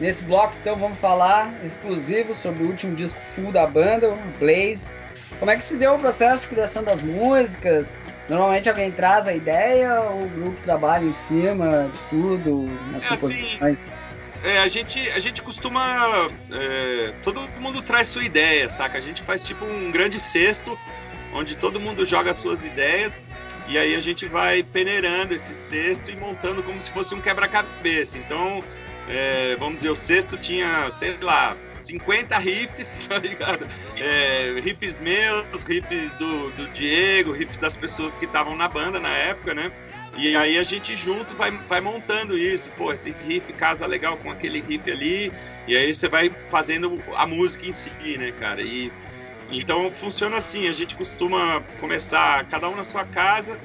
Nesse bloco, então, vamos falar exclusivo sobre o último disco full da banda, o Blaze. Como é que se deu o processo de criação das músicas? Normalmente alguém traz a ideia ou o grupo trabalha em cima de tudo, nas É composições? assim, É, a gente, a gente costuma. é, todo mundo traz sua ideia, saca? A gente faz tipo um grande cesto, onde todo mundo joga suas ideias, e aí a gente vai peneirando esse cesto e montando como se fosse um quebra-cabeça. Então, é, vamos dizer, o cesto tinha, sei lá, 50 riffs, tá ligado? É, riffs meus, riffs do, do Diego, riffs das pessoas que estavam na banda na época, né? E aí a gente junto vai, vai montando isso. Pô, esse riff casa legal com aquele riff ali. E aí você vai fazendo a música em si, né, cara? E então funciona assim, a gente costuma começar cada um na sua casa,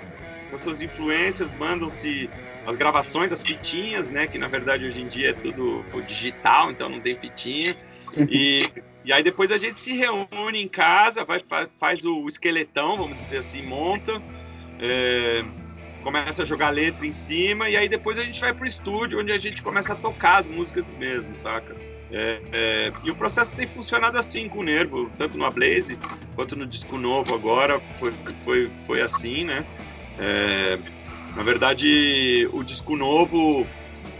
com suas influências, mandam-se as gravações, as fitinhas, né? Que na verdade hoje em dia é tudo digital, então não tem fitinha. E, e aí depois a gente se reúne em casa, vai, fa- faz o esqueletão, vamos dizer assim, monta. é, começa a jogar letra em cima e aí depois a gente vai pro estúdio onde a gente começa a tocar as músicas mesmo, saca? É, é, e o processo tem funcionado assim com o Nervo, tanto no Blaze quanto no disco novo agora, foi, foi, foi assim, né? É, na verdade, o disco novo,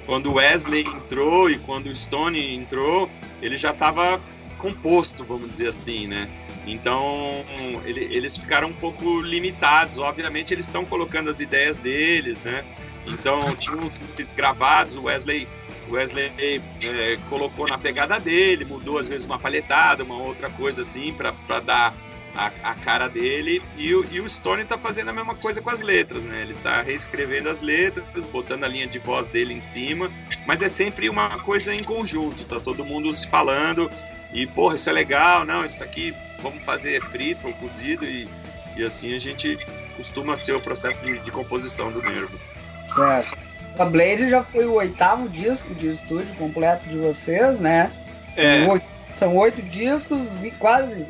quando Wesley entrou e quando o Stone entrou, ele já estava composto, vamos dizer assim, né? Então, ele- eles ficaram um pouco limitados. Obviamente, eles estão colocando as ideias deles, né? Então, tinha uns riffs gravados, o Wesley, Wesley é, colocou na pegada dele, mudou às vezes uma palhetada, uma outra coisa assim, para dar a, a cara dele. E, e o Stone tá fazendo a mesma coisa com as letras, né? Ele tá reescrevendo as letras, botando a linha de voz dele em cima, mas é sempre uma coisa em conjunto, tá todo mundo se falando. E, porra, isso é legal, não, isso aqui vamos fazer frito ou cozido, e, e assim a gente costuma ser o processo de, de composição do nervo. Certo. A Blaze já foi o oitavo disco de estúdio completo de vocês, né? São, É. oito, são oito discos, quase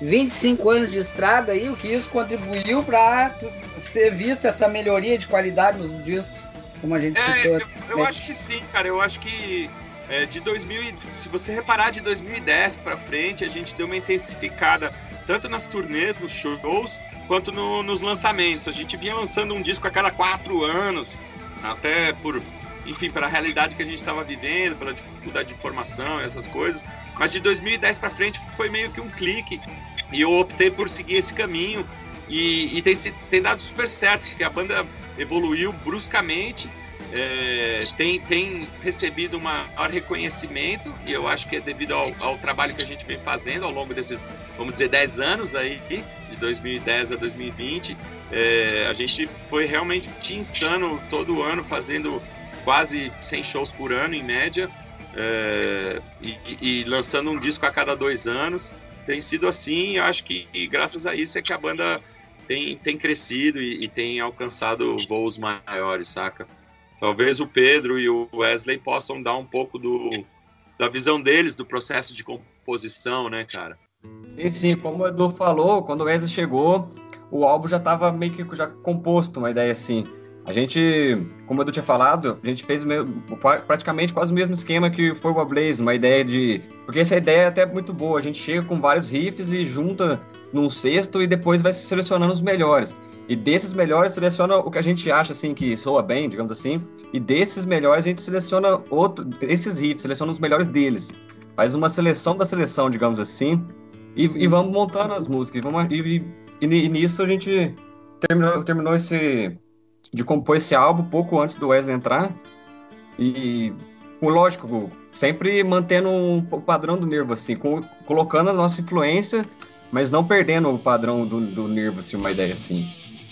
25 anos de estrada aí, o que isso contribuiu para ser vista essa melhoria de qualidade nos discos, como a gente É, citou. eu, eu acho que sim, cara. Eu acho que é, de 2000, e- se você reparar de 2010 pra frente, a gente deu uma intensificada tanto nas turnês, nos shows, quanto no- nos lançamentos. A gente vinha lançando um disco a cada quatro anos, até por, enfim, pela realidade que a gente estava vivendo, pela dificuldade de formação, essas coisas. Mas de 2010 pra frente foi meio que um clique e eu optei por seguir esse caminho e, e tem, tem dado super certo, que a banda evoluiu bruscamente é, tem, tem recebido um maior reconhecimento e eu acho que é devido ao, ao trabalho que a gente vem fazendo ao longo desses, vamos dizer, 10 anos aí, de 2010 a 2020. É, a gente foi realmente insano todo ano, fazendo quase 100 shows por ano em média é, e, e- lançando um disco a cada dois anos. Tem sido assim, eu acho que graças a isso é que a banda tem, tem crescido e, e tem alcançado voos maiores, saca? Talvez o Pedro e o Wesley possam dar um pouco do, da visão deles do processo de composição, né, cara? E sim, como o Edu falou, quando o Wesley chegou, o álbum já estava meio que já composto, uma ideia assim. A gente, como o Edu tinha falado, a gente fez praticamente quase o mesmo esquema que foi o Blaze, uma ideia de. Porque essa ideia é até muito boa, a gente chega com vários riffs e junta num cesto e depois vai selecionando os melhores. E desses melhores seleciona o que a gente acha assim que soa bem, digamos assim. E desses melhores a gente seleciona outro, esses riffs, seleciona os melhores deles. Faz uma seleção da seleção, digamos assim. E, e vamos montando as músicas. E, vamos, e, e- e nisso a gente terminou, terminou esse de compor esse álbum pouco antes do Wesley entrar. E, lógico, sempre mantendo um, o padrão do Nervo, assim, com- colocando a nossa influência, mas não perdendo o padrão do, do Nervo, assim, uma ideia assim.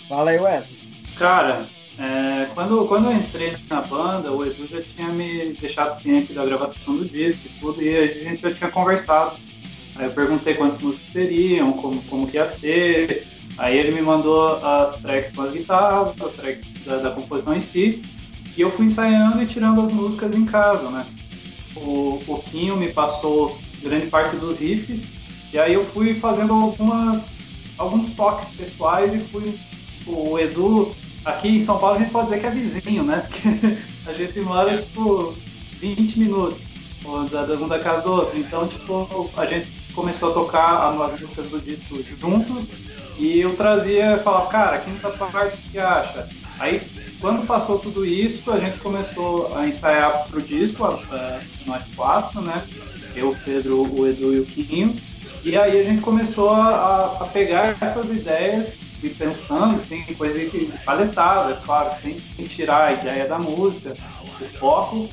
Fala aí, Wesley. Cara, é, quando, quando eu entrei na banda, o Edu já tinha me deixado ciente da gravação do disco e tudo, e a gente já tinha conversado. Aí eu perguntei quantas músicas seriam, como, como que ia ser. Aí ele me mandou as tracks com as guitarras, as tracks da, da composição em si, e eu fui ensaiando e tirando as músicas em casa, né? O, o Quinho me passou grande parte dos riffs, e aí eu fui fazendo algumas, alguns toques pessoais e fui o Edu aqui em São Paulo a gente pode dizer que é vizinho, né? Porque a gente mora, tipo, 20 minutos da, da casa do outro. Então, tipo, a gente começou a tocar as músicas do disco juntos e eu trazia, falava, cara, quinta parte que acha? Aí, quando passou tudo isso, a gente começou a ensaiar pro disco, nós quatro, né? Eu, o Pedro, o Edu e o Quinho. E aí a gente começou a, a pegar essas ideias e pensando, assim, coisa que paletada, é claro, sem, sem tirar a ideia da música, o foco,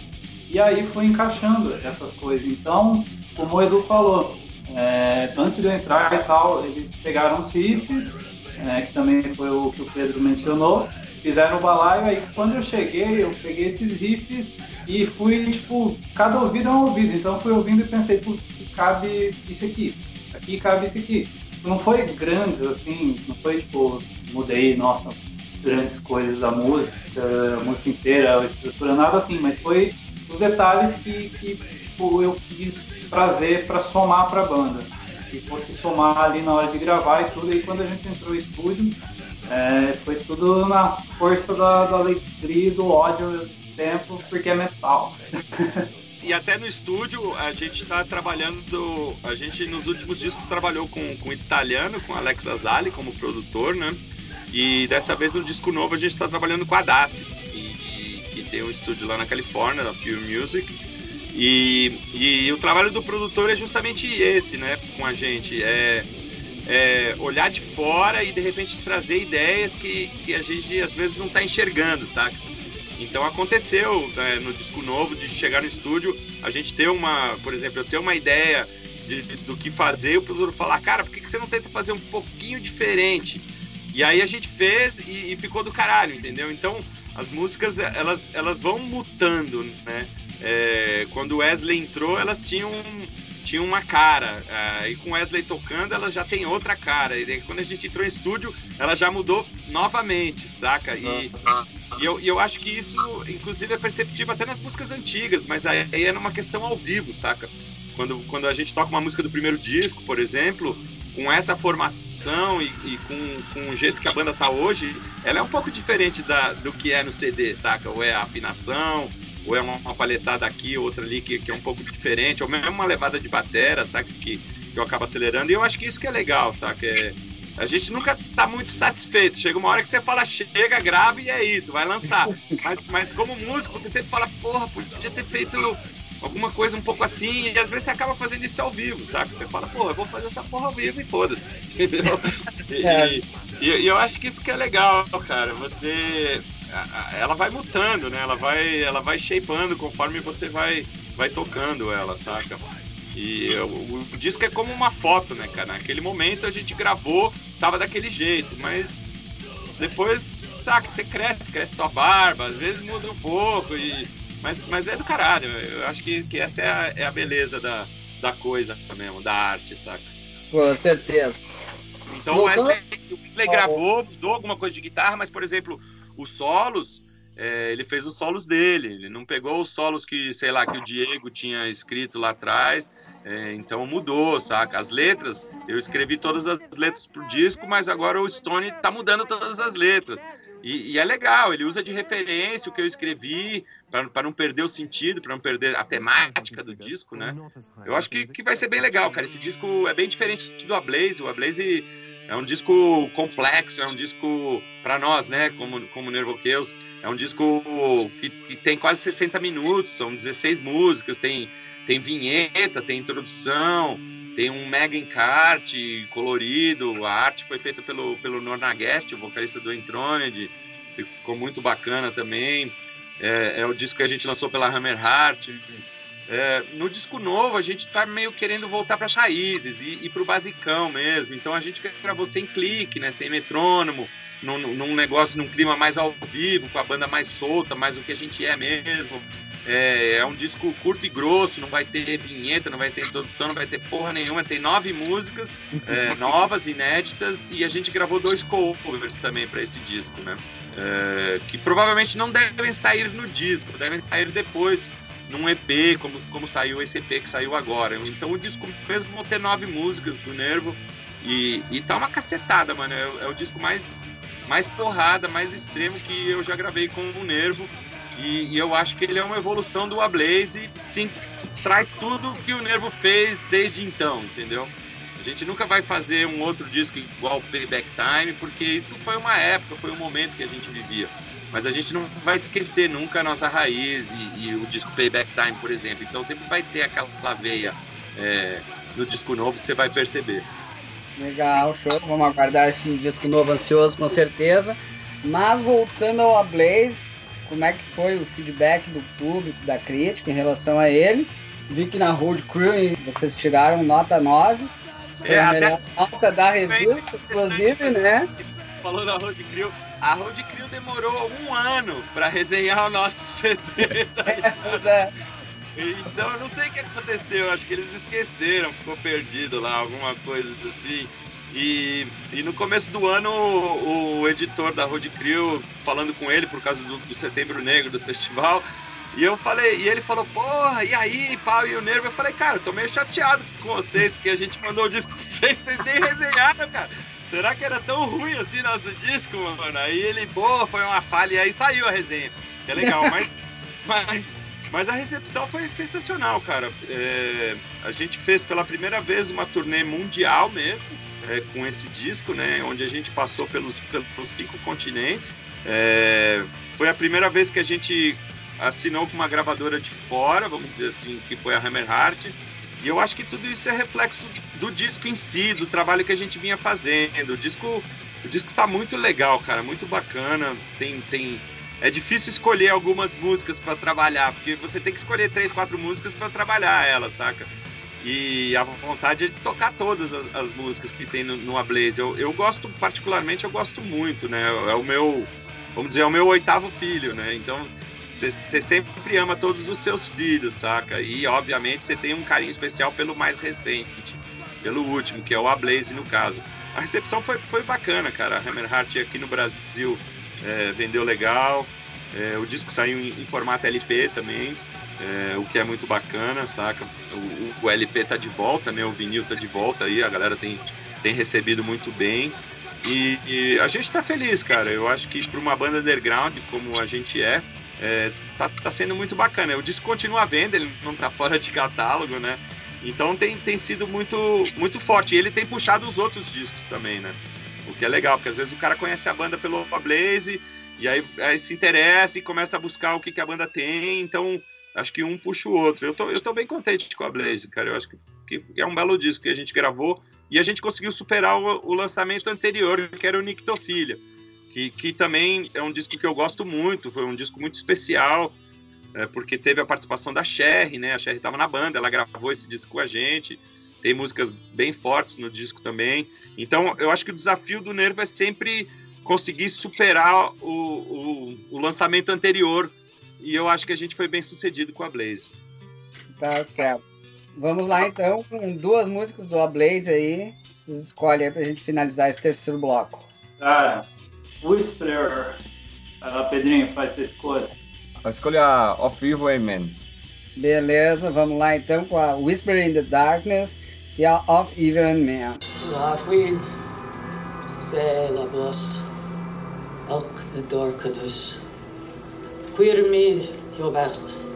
e aí foi encaixando essas coisas. Então, como o Edu falou, é, antes de eu entrar e tal, eles pegaram riffs, é, que também foi o que o Pedro mencionou, fizeram o balaio, aí quando eu cheguei, eu peguei esses riffs e fui, tipo, cada ouvido é um ouvido, então fui ouvindo e pensei, putz, cabe isso aqui, aqui cabe isso aqui. Não foi grande, assim, não foi, tipo, mudei, nossa, grandes coisas da música, a música inteira, a estrutura, nada assim, mas foi os detalhes que, que tipo, eu quis trazer para somar para a banda. Que fosse somar ali na hora de gravar e tudo. E quando a gente entrou no estúdio, é, foi tudo na força da, da alegria, do ódio do tempo, porque é metal. e até no estúdio a gente está trabalhando. A gente nos últimos discos trabalhou com, com italiano, com Alex Azali como produtor, né? E dessa vez no disco novo a gente está trabalhando com a Daci, que, que, tem um estúdio lá na Califórnia, da Pure Music. E, e o trabalho do produtor é justamente esse, né, com a gente. É, é olhar de fora e de repente trazer ideias que, que a gente às vezes não está enxergando, saca? Então aconteceu né, no disco novo de chegar no estúdio, a gente ter uma, por exemplo, eu ter uma ideia de, de, do que fazer, o produtor falar, cara, por que, que você não tenta fazer um pouquinho diferente? E aí a gente fez e, e ficou do caralho, entendeu? Então as músicas elas, elas vão mutando, né? é, quando o Wesley entrou, elas tinham, tinham uma cara. É, e com Wesley tocando, elas já tem outra cara. E quando a gente entrou em estúdio, ela já mudou novamente, saca? E, e, eu, e eu acho que isso, inclusive, é perceptível até nas músicas antigas, mas aí é numa questão ao vivo, saca? Quando, quando a gente toca uma música do primeiro disco, por exemplo, com essa formação e, e, com, com o jeito que a banda tá hoje, ela é um pouco diferente da, do que é no CD, saca? Ou é a afinação, ou é uma, uma paletada aqui, outra ali que, que, é um pouco diferente, ou mesmo uma levada de batera, sabe, que, que eu acabo acelerando, e eu acho que isso que é legal, sabe, é, a gente nunca tá muito satisfeito, chega uma hora que você fala, chega, grava e é isso, vai lançar, mas, mas como músico, você sempre fala, porra, podia ter feito alguma coisa um pouco assim, e às vezes você acaba fazendo isso ao vivo, sabe? Você fala, porra, eu vou fazer essa porra ao vivo e foda-se, entendeu? E, é. e, e, eu acho que isso que é legal, cara, você ela vai mutando, né? Ela vai, ela vai shapeando conforme você vai, vai tocando ela, saca? E o, o, disco é como uma foto, né, cara? Naquele momento a gente gravou, tava daquele jeito, mas depois, saca, você cresce, cresce tua barba, às vezes muda um pouco, e, mas, mas é do caralho. Eu acho que, que essa é a, é a beleza da, da coisa mesmo, da arte, saca? Com certeza. Então o Wesley, o Wesley gravou, mudou alguma coisa de guitarra, mas, por exemplo, os solos, é, ele fez os solos dele. Ele não pegou os solos que, sei lá, que o Diego tinha escrito lá atrás. É, então mudou, saca? As letras, eu escrevi todas as letras pro disco, mas agora o Stone tá mudando todas as letras. E, e é legal, ele usa de referência o que eu escrevi para não perder o sentido, para não perder a temática do disco, né? Eu acho que, que vai ser bem legal, cara. Esse disco é bem diferente do Ablaze. O Ablaze é um disco complexo, é um disco para nós, né, como como Nervoqueus, é um disco que, que, tem quase 60 minutos, são 16 músicas, tem tem vinheta, tem introdução, tem um mega encarte colorido, a arte foi feita pelo pelo Norna Guest, o vocalista do Entroned, ficou muito bacana também. É, é o disco que a gente lançou pela Hammer Heart. É, no disco novo, a gente está meio querendo voltar para as raízes e, e para o basicão mesmo. Então a gente gravou sem clique, né, sem metrônomo, num, num, negócio, num clima mais ao vivo, com a banda mais solta, mais o que a gente é mesmo. É, é, um disco curto e grosso, não vai ter vinheta, não vai ter introdução, não vai ter porra nenhuma. Tem nove músicas é, novas, inéditas, e a gente gravou dois covers também para esse disco, né? É, que provavelmente não devem sair no disco, devem sair depois num EP, como, como saiu esse EP que saiu agora. Então o disco mesmo vão ter nove músicas do Nervo e, e tá uma cacetada, mano. É, é o disco mais mais porrada, mais extremo que eu já gravei com o Nervo. E, e, eu acho que ele é uma evolução do Ablaze, sim, traz tudo que o Nervo fez desde então, entendeu? A gente nunca vai fazer um outro disco igual Payback Time, porque isso foi uma época, foi um momento que a gente vivia. Mas a gente não vai esquecer nunca a nossa raiz e, e o disco Payback Time, por exemplo. Então sempre vai ter aquela veia é, no disco novo, você vai perceber. Legal, show. Vamos aguardar esse disco novo ansioso, com certeza. Mas voltando ao Ablaze, como é que foi o feedback do público, da crítica em relação a ele? Vi que na Road Crew vocês tiraram nota 9. Foi é, a melhor nota da revista, inclusive, né? Falou da Road Crew. A Road Crew demorou um ano para resenhar o nosso CD. Tá é, então eu não sei o que aconteceu, acho que eles esqueceram, ficou perdido lá, alguma coisa assim. E, e no começo do ano, o, o editor da Road Crew, falando com ele por causa do, do, Setembro Negro do festival, e eu falei, e ele falou, porra, e aí, pau e o nervo? Eu falei, cara, eu tô meio chateado com vocês, porque a gente mandou o disco pra vocês, vocês nem resenharam, cara. Será que era tão ruim assim nosso disco, mano? Aí ele, pô, foi uma falha, e aí saiu a resenha. Que é legal, mas, mas mas a recepção foi sensacional, cara. É, a gente fez pela primeira vez uma turnê mundial mesmo, é, com esse disco, né? Onde a gente passou pelos, pelos cinco continentes. É, foi a primeira vez que a gente assinou com uma gravadora de fora, vamos dizer assim, que foi a Hammer Heart. E eu acho que tudo isso é reflexo do disco em si, do trabalho que a gente vinha fazendo. O disco, o disco tá muito legal, cara, muito bacana. Tem, tem é difícil escolher algumas músicas para trabalhar, porque você tem que escolher três, quatro músicas para trabalhar ela, saca? E a vontade é de tocar todas as, as músicas que tem no, no Ablaze. Eu, eu gosto, particularmente, eu gosto muito, né? É o meu, vamos dizer, é o meu oitavo filho, né? Então, você sempre ama todos os seus filhos, saca? E, obviamente, você tem um carinho especial pelo mais recente, pelo último, que é o Ablaze, no caso. A recepção foi, foi bacana, cara. A Hammerheart aqui no Brasil é, vendeu legal. É, o disco saiu em, em formato LP também, é, o que é muito bacana, saca? O, o, LP tá de volta, né? O vinil tá de volta aí, a galera tem, tem recebido muito bem. E, e a gente tá feliz, cara. Eu acho que para uma banda underground como a gente é, é tá, tá sendo muito bacana. O disco continua à venda, ele não tá fora de catálogo, né? Então tem, tem sido muito, muito forte. E ele tem puxado os outros discos também, né? O que é legal, porque às vezes o cara conhece a banda pelo Blaze e aí, aí se interessa e começa a buscar o que, que a banda tem. Então, acho que um puxa o outro. Eu tô, eu tô bem contente com a Blaze, cara. Eu acho que, que é um belo disco que a gente gravou e a gente conseguiu superar o, o lançamento anterior, que era o Nictofilia, que, que também é um disco que eu gosto muito, foi um disco muito especial, é, porque teve a participação da Cher, né? A Cher estava na banda, ela gravou esse disco com a gente tem músicas bem fortes no disco também. Então, eu acho que o desafio do Nervo é sempre conseguir superar o, o, o lançamento anterior. E eu acho que a gente foi bem sucedido com a Blaze. Tá certo. Vamos lá então com duas músicas do Blaze aí. Vocês escolhem aí pra gente finalizar esse terceiro bloco. Cara, Whisperer. Vai lá, Pedrinho, faz a escolha. Eu escolho a Of Evil Amen. Beleza, vamos lá então com a Whisper in the Darkness Yeah, of even man. Nachhuiil sé labos elk na dorcadus. Cuir míad Jobert.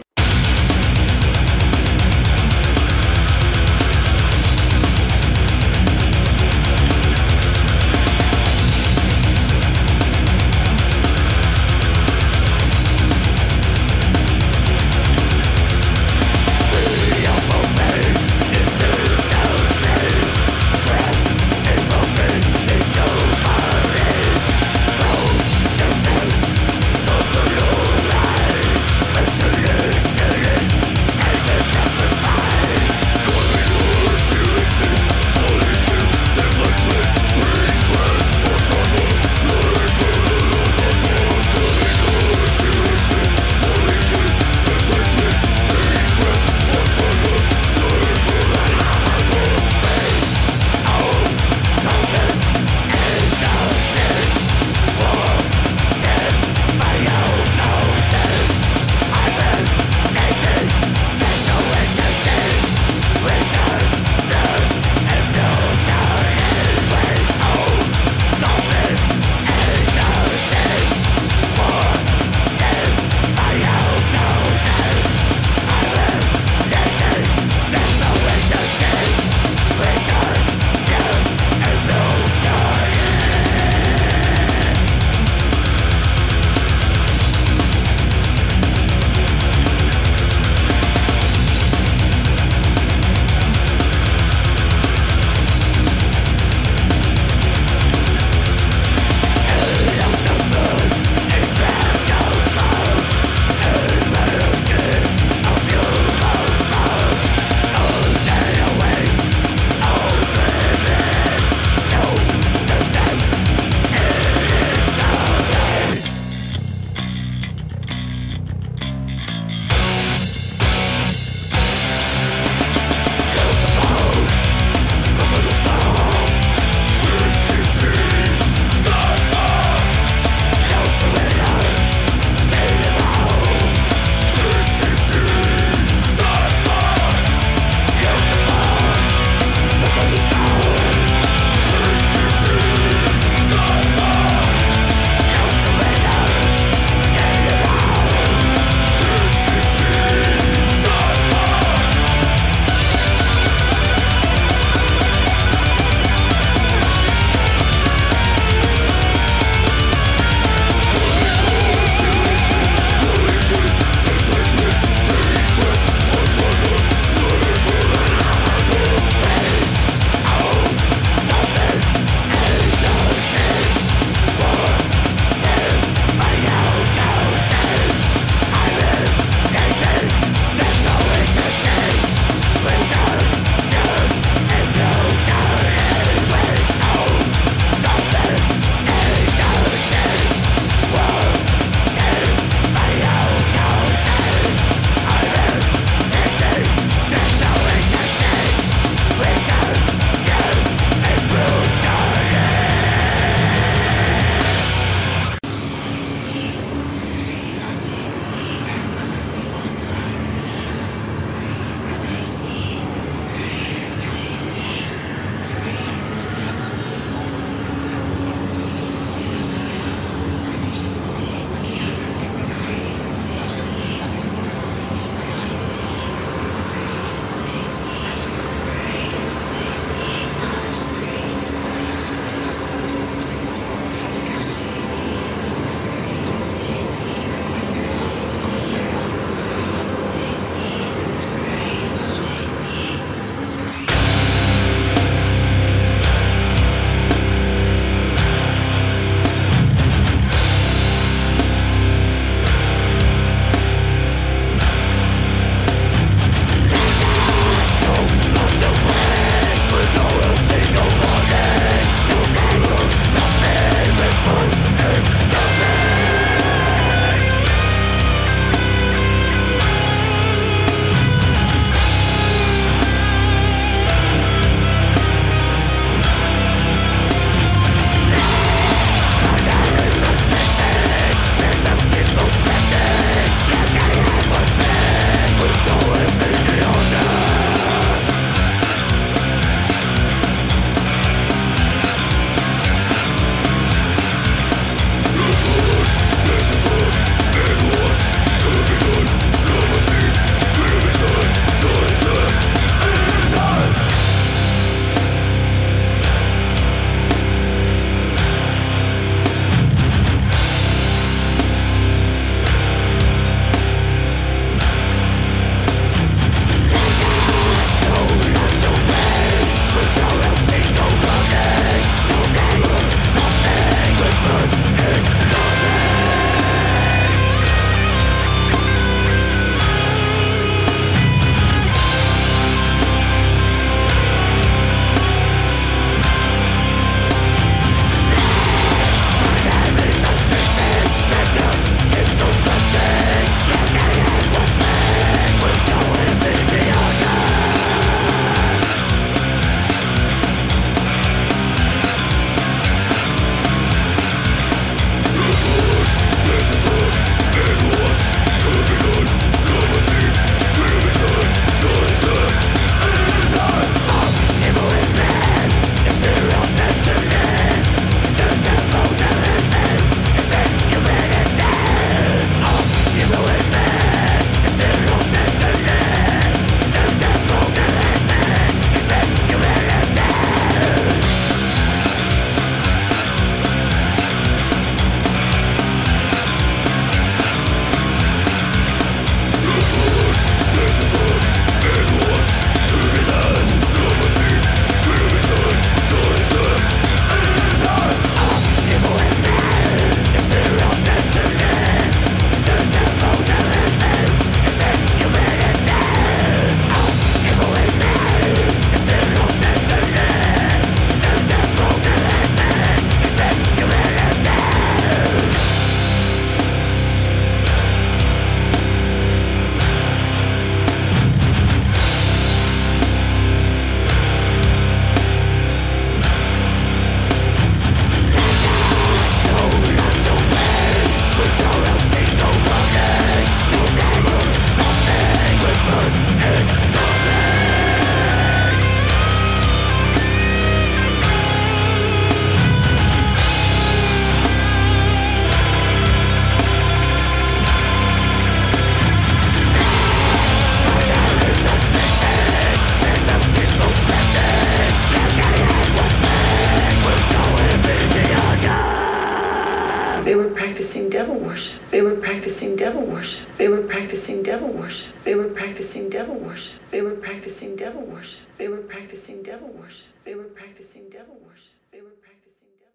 Practicing devil worship. They were practicing devil worship. They were practicing devil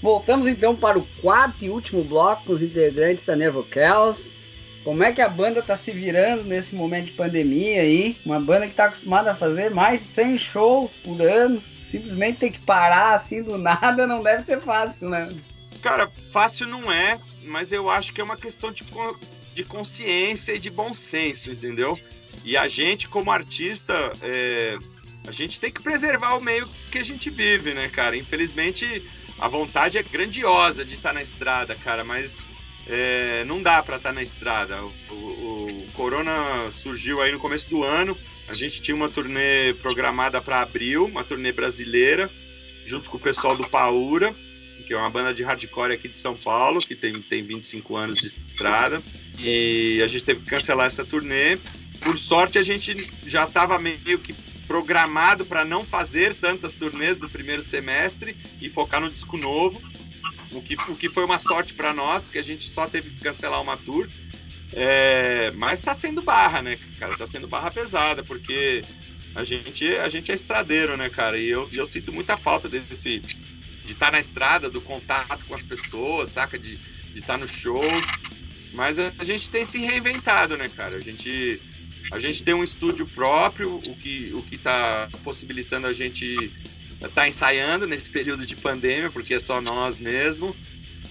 Voltamos então para o quarto e último bloco com os integrantes da Nervo Chaos. Como é que a banda tá se virando nesse momento de pandemia aí? Uma banda que tá acostumada a fazer mais de 100 shows por ano. Simplesmente ter que parar assim do nada não deve ser fácil, né? Cara, fácil não é, mas eu acho que é uma questão de, de consciência e de bom senso, entendeu? E a gente, como artista, é, a gente tem que preservar o meio que a gente vive, né, cara? Infelizmente, a vontade é grandiosa de estar na estrada, cara, mas é, não dá para estar na estrada. O, o, o, Corona surgiu aí no começo do ano. A gente tinha uma turnê programada para abril, uma turnê brasileira, junto com o pessoal do Paura, que é uma banda de hardcore aqui de São Paulo, que tem, tem 25 anos de estrada. E a gente teve que cancelar essa turnê. Por sorte, a gente já estava meio que programado para não fazer tantas turnês no primeiro semestre e focar no disco novo o que, o que foi uma sorte para nós, porque a gente só teve que cancelar uma tour. É, mas tá sendo barra, né, cara? Tá sendo barra pesada, porque a gente, a gente é estradeiro, né, cara? E eu, eu sinto muita falta desse. De estar tá na estrada, do contato com as pessoas, saca? De estar tá no show. Mas a, a, gente tem se reinventado, né, cara? A gente, a gente tem um estúdio próprio, o que, o que tá possibilitando a gente tá ensaiando nesse período de pandemia, porque é só nós mesmo.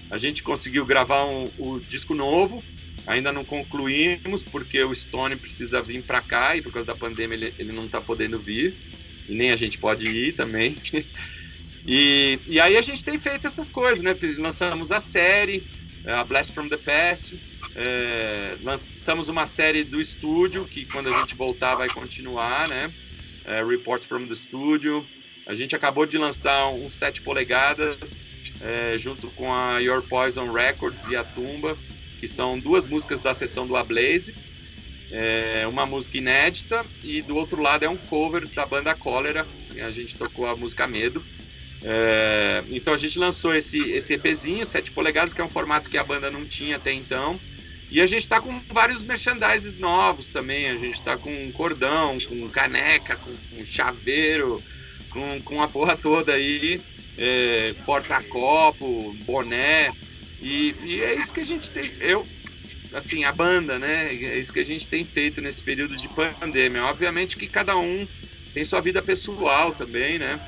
A gente conseguiu gravar um, o disco novo, ainda não concluímos, porque o Stone precisa vir para cá e por causa da pandemia ele, ele não está podendo vir, e nem a gente pode ir também. e, e aí a gente tem feito essas coisas, né? Lançamos a série, a Blast from the Past, é, lançamos uma série do estúdio, que quando a gente voltar vai continuar, né? É, Reports from the Studio. A gente acabou de lançar um 7 polegadas é, junto com a Your Poison Records e a Tumba, que são duas músicas da sessão do Ablaze. É, uma música inédita e do outro lado é um cover da banda Cólera, a gente tocou a música Medo. É, então a gente lançou esse, esse EPzinho, 7 polegadas, que é um formato que a banda não tinha até então. E a gente está com vários merchandises novos também. A gente está com cordão, com caneca, com, com chaveiro, com, com a porra toda aí, é, porta-copo, boné, e, e, é isso que a gente tem. Eu, assim, a banda, né? É isso que a gente tem feito nesse período de pandemia. Obviamente que cada um tem sua vida pessoal também, né?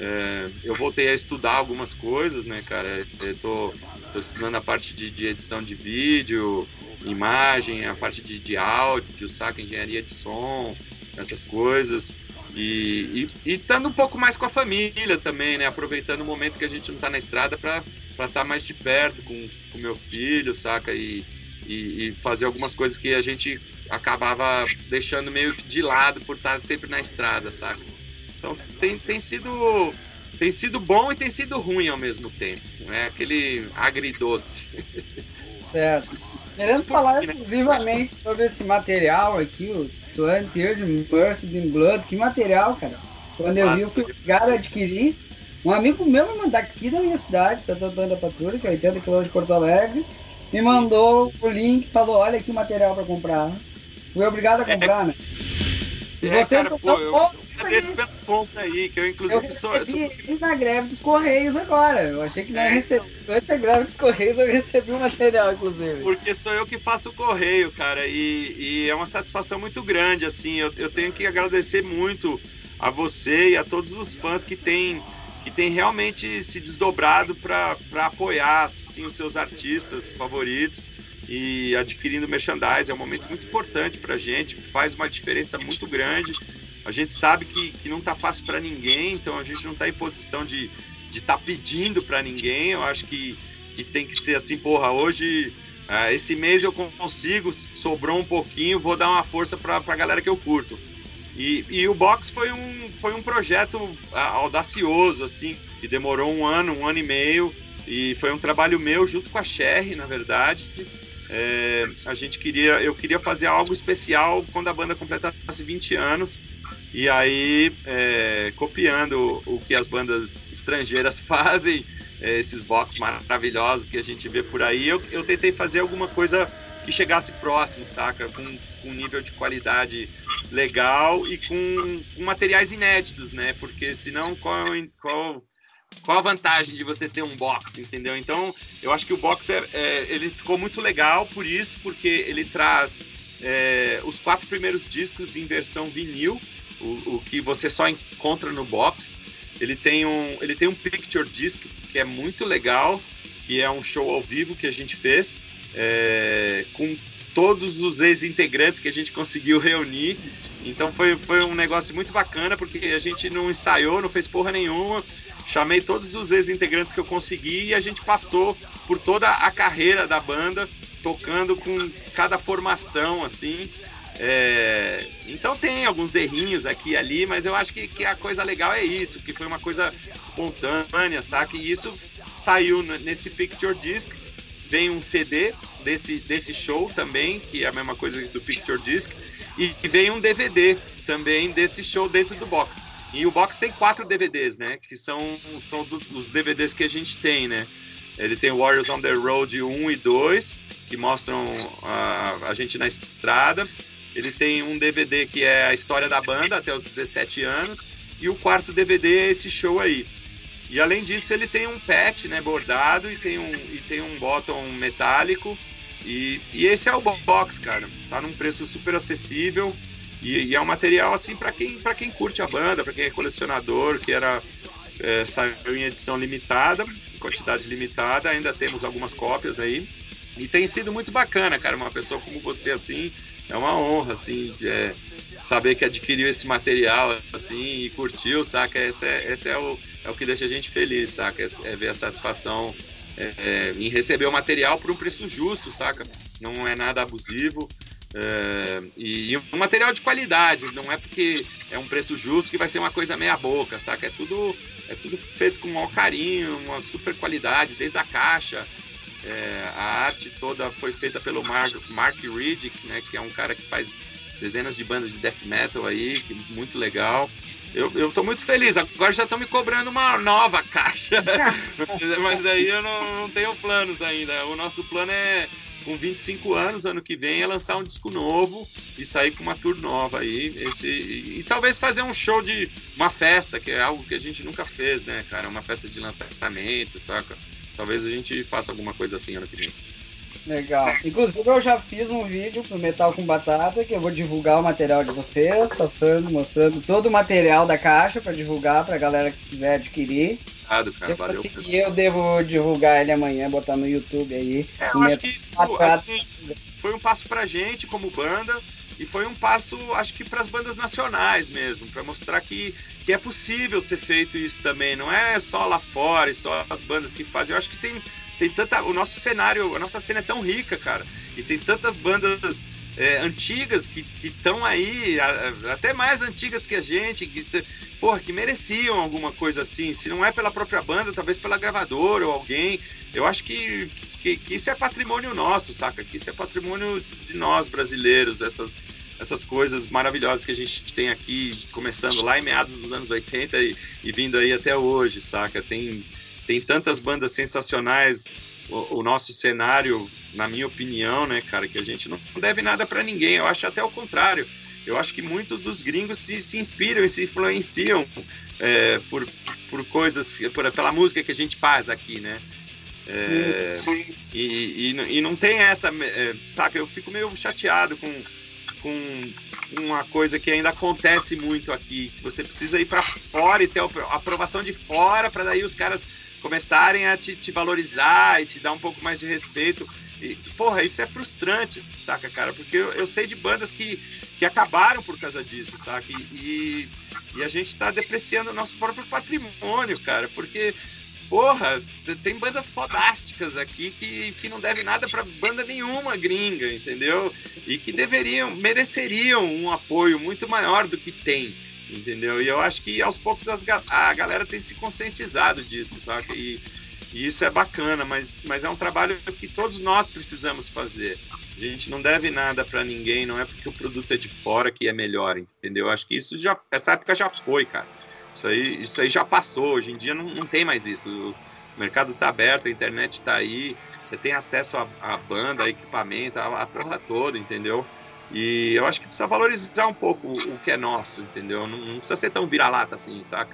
É, eu voltei a estudar algumas coisas, né, cara? Eu tô, tô estudando a parte de, de, edição de vídeo, imagem, a parte de, de áudio, saca? Engenharia de som, essas coisas. E, e, estando um pouco mais com a família também, né? Aproveitando o momento que a gente não está na estrada para estar tá mais de perto com o meu filho, saca? E, e, e, fazer algumas coisas que a gente acabava deixando meio que de lado por estar tá sempre na estrada, saca? Então tem, tem sido tem sido bom e tem sido ruim ao mesmo tempo. É aquele agridoce. Certo. Querendo falar exclusivamente sobre esse material aqui, o 20 Years Immersed in Blood, que material, cara. Quando eu vi, eu fui obrigado a adquirir. Um amigo meu daqui da minha cidade, Santo Antônio da Patrulha, que é 80 km de Porto Alegre, me mandou o link falou, olha aqui o material para comprar. Fui obrigado a comprar, é. né? E é, vocês cara, pô, eu, agradeço pela compra aí, que eu inclusive eu sou, sou... na greve dos Correios agora. Eu achei que não ia é, receber. Durante a greve dos Correios eu recebi o material, inclusive. Porque sou eu que faço o correio, cara, e, e é uma satisfação muito grande, assim. Eu, eu tenho que agradecer muito a você e a todos os fãs que têm que tem realmente se desdobrado para apoiar assim, os seus artistas favoritos e adquirindo merchandise. É um momento muito importante para a gente, faz uma diferença muito grande. A gente sabe que, que não tá fácil para ninguém, então a gente não tá em posição de estar tá pedindo para ninguém. Eu acho que, que tem que ser assim, porra, hoje uh, esse mês eu consigo, sobrou um pouquinho, vou dar uma força para a galera que eu curto. E, e, o box foi um, foi um projeto uh, audacioso, assim, que demorou um ano, um ano e meio, e foi um trabalho meu junto com a Sherry, na verdade. É, a gente queria, eu queria fazer algo especial quando a banda completasse 20 anos. E aí, é, copiando o que as bandas estrangeiras fazem, é, esses box maravilhosos que a gente vê por aí. Eu, eu tentei fazer alguma coisa que chegasse próximo, saca? Com, um nível de qualidade legal e com, com materiais inéditos, né? Porque senão qual, qual, qual a vantagem de você ter um box, entendeu? Então eu acho que o boxer é, ele ficou muito legal por isso, porque ele traz é, os quatro primeiros discos em versão vinil, o, o que você só encontra no box. Ele tem um, ele tem um picture disc que é muito legal, que é um show ao vivo que a gente fez é, com todos os ex-integrantes que a gente conseguiu reunir. Então foi, foi um negócio muito bacana, porque a gente não ensaiou, não fez porra nenhuma. Chamei todos os ex-integrantes que eu consegui e a gente passou por toda a carreira da banda, tocando com cada formação, assim. É, então tem alguns errinhos aqui e ali, mas eu acho que, que, a coisa legal é isso, que foi uma coisa espontânea, saca? E isso saiu nesse Picture Disc. Vem um CD desse, desse show também, que é a mesma coisa do Picture Disc. E vem um DVD também desse show dentro do box. E o box tem quatro DVDs, né? Que são, são dos, os DVDs que a gente tem, né? Ele tem Warriors on the Road 1 e 2, que mostram a, a gente na estrada. Ele tem um DVD que é a história da banda até os 17 anos. E o quarto DVD é esse show aí. E além disso, ele tem um patch né, bordado e tem um, e tem um bottom metálico. E, e esse é o box, cara. Tá num preço super acessível. E, e é um material assim para quem, quem curte a banda, para quem é colecionador, que era é, saiu em edição limitada, quantidade limitada. Ainda temos algumas cópias aí. E tem sido muito bacana, cara. Uma pessoa como você, assim, é uma honra, assim, é, saber que adquiriu esse material, assim, e curtiu, saca? Esse é, esse é, o, é o que deixa a gente feliz, saca? É, é ver a satisfação é, é, em receber o material por um preço justo, saca? Não é nada abusivo. É, e, um material de qualidade, não é porque é um preço justo que vai ser uma coisa meia boca, saca? É tudo, é tudo feito com um maior carinho, uma super qualidade, desde a caixa, é, a arte toda foi feita pelo Mark, Mark Riddick, né, que é um cara que faz dezenas de bandas de death metal aí, que muito legal. Eu, eu tô muito feliz. Agora já estão me cobrando uma nova caixa. Mas aí eu não, não, tenho planos ainda. O nosso plano é, com 25 anos, ano que vem, é lançar um disco novo e sair com uma tour nova aí. Esse, e, e, talvez fazer um show de uma festa, que é algo que a gente nunca fez, né, cara? Uma festa de lançamento, saca? Talvez a gente faça alguma coisa assim ano que vem. Legal. Inclusive eu já fiz um vídeo pro Metal com Batata, que eu vou divulgar o material de vocês, passando, mostrando todo o material da caixa para divulgar pra galera que quiser adquirir. Obrigado, cara. Se eu valeu. Conseguir, eu devo divulgar ele amanhã, botar no YouTube aí. É, eu acho que isso assim, foi um passo pra gente como banda e foi um passo, acho que para as bandas nacionais mesmo, para mostrar que, que é possível ser feito isso também. Não é só lá fora e só as bandas que fazem. Eu acho que tem, tem tanta. O nosso cenário, a nossa cena é tão rica, cara. E tem tantas bandas é, antigas que estão aí, a, até mais antigas que a gente, que, porra, que mereciam alguma coisa assim. Se não é pela própria banda, talvez pela gravadora ou alguém. Eu acho que, que, que isso é patrimônio nosso, saca? Que isso é patrimônio de nós brasileiros, essas, essas coisas maravilhosas que a gente tem aqui, começando lá em meados dos anos 80 e, e vindo aí até hoje, saca? Tem, tem tantas bandas sensacionais. O, o, nosso cenário, na minha opinião, né, cara, que a gente não deve nada para ninguém. Eu acho até o contrário. Eu acho que muitos dos gringos se, se inspiram e se influenciam é, por, por coisas, por, pela música que a gente faz aqui, né? É, e, e, e, não tem essa, é, saca? Eu fico meio chateado com, com uma coisa que ainda acontece muito aqui. Você precisa ir para fora e ter a aprovação de fora para daí os caras começarem a te, te, valorizar e te dar um pouco mais de respeito. E, porra, isso é frustrante, saca, cara? Porque eu, eu sei de bandas que, que acabaram por causa disso, saca? E, e, e a gente tá depreciando o nosso próprio patrimônio, cara, porque porra, tem bandas fodásticas aqui que, que não devem nada para banda nenhuma gringa, entendeu? E que deveriam, mereceriam um apoio muito maior do que tem, entendeu? E eu acho que aos poucos as, a galera tem se conscientizado disso? E, e isso é bacana, mas, mas é um trabalho que todos nós precisamos fazer. A gente não deve nada para ninguém, não é porque o produto é de fora que é melhor, entendeu? Eu acho que isso já, essa época já foi, cara Isso aí, isso aí já passou, hoje em dia não, não tem mais isso. O mercado está aberto, a internet está aí, você tem acesso à banda, a equipamento, a, a porra toda, entendeu? E eu acho que precisa valorizar um pouco o, que é nosso, entendeu? Não, não precisa ser tão vira-lata assim, saca?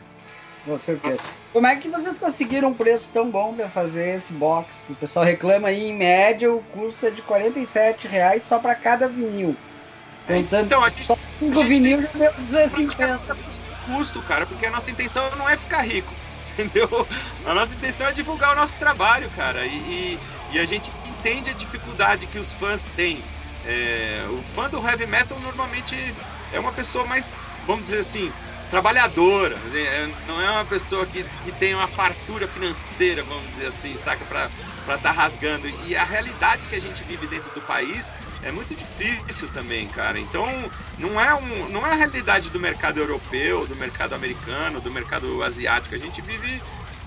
Com certeza. Como é que vocês conseguiram um preço tão bom para fazer esse box? O pessoal reclama aí, em média, o custo é de 47 reais só para cada vinil. Contando então, a gente, só cinco vinil já deu 250. Custo, cara, porque a nossa intenção não é ficar rico, entendeu? A nossa intenção é divulgar o nosso trabalho, cara. E, e, e a gente entende a dificuldade que os fãs têm. É, o fã do heavy metal normalmente é uma pessoa mais, vamos dizer assim, trabalhadora, é, não é uma pessoa que, que tem uma fartura financeira, vamos dizer assim, saca, para estar tá rasgando. E a realidade que a gente vive dentro do país é muito difícil também, cara. Então, não é, um, não é a realidade do mercado europeu, do mercado americano, do mercado asiático. A gente vive,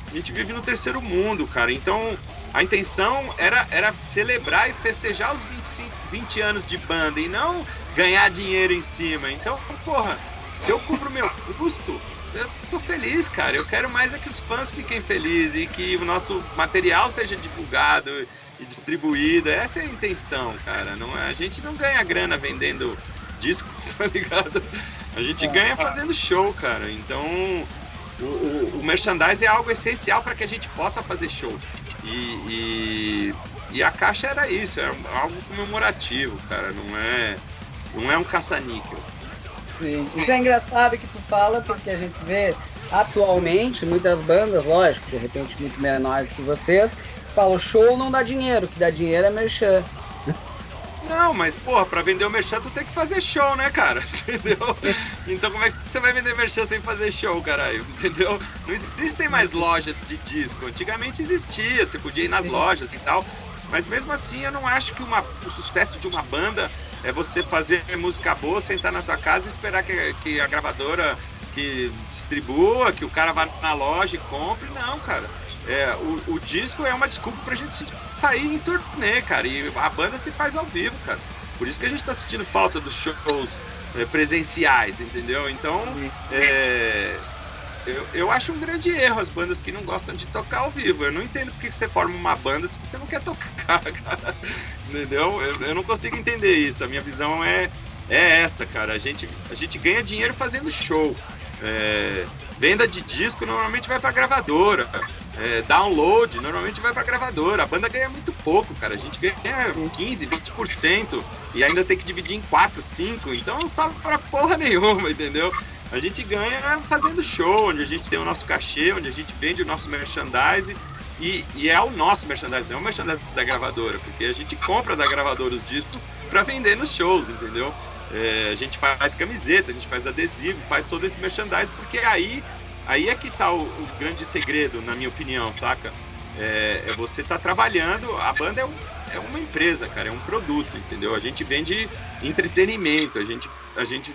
a gente vive no terceiro mundo, cara. Então, a intenção era, era celebrar e festejar os 25, 20 anos de banda e não ganhar dinheiro em cima. Então, porra, se eu cubro meu custo, eu tô feliz, cara. Eu quero mais é que os fãs fiquem felizes e que o nosso material seja divulgado e distribuído. Essa é a intenção, cara. Não, é, a gente não ganha grana vendendo disco, tá ligado? A gente é. ganha fazendo show, cara. Então, o, o, o merchandising é algo essencial para que a gente possa fazer show. E, e, e, a caixa era isso, é algo comemorativo, cara. Não é, não é um caça-níquel. Sim. Isso é engraçado que tu fala, porque a gente vê atualmente muitas bandas, lógico, de repente muito menores que vocês, falam show não dá dinheiro, que dá dinheiro é merchan. Não, mas porra, pra vender o merchan tu tem que fazer show, né, cara? Entendeu? Então como é que você vai vender merchan sem fazer show, caralho? Entendeu? Não existem mais lojas de disco. Antigamente existia, você podia ir nas lojas e tal. Mas mesmo assim eu não acho que uma, o sucesso de uma banda é você fazer música boa, sentar na tua casa e esperar que, que a gravadora que distribua, que o cara vá na loja e compre. Não, cara. É, o, o disco é uma desculpa pra gente sair em turnê, cara. E a banda se faz ao vivo, cara. Por isso que a gente tá sentindo falta dos shows é, presenciais, entendeu? Então, é, eu, eu acho um grande erro as bandas que não gostam de tocar ao vivo. Eu não entendo porque você forma uma banda se você não quer tocar, cara. Entendeu? Eu, eu não consigo entender isso. A minha visão é, é essa, cara. A gente, a gente ganha dinheiro fazendo show. É, venda de disco normalmente vai pra gravadora. É, download normalmente vai pra gravadora. A banda ganha muito pouco, cara. A gente ganha 15, 20% e ainda tem que dividir em 4, 5. Então não salva pra porra nenhuma, entendeu? A gente ganha fazendo show, onde a gente tem o nosso cachê, onde a gente vende o nosso merchandise. E, e é o nosso merchandise, não é o merchandise da gravadora, porque a gente compra da gravadora os discos para vender nos shows, entendeu? É, a gente faz camiseta, a gente faz adesivo, faz todo esse merchandise, porque aí, aí é que tá o, o grande segredo, na minha opinião, saca? É, é você tá trabalhando, a banda é, um, é uma empresa, cara, é um produto, entendeu? A gente vende entretenimento, a gente a gente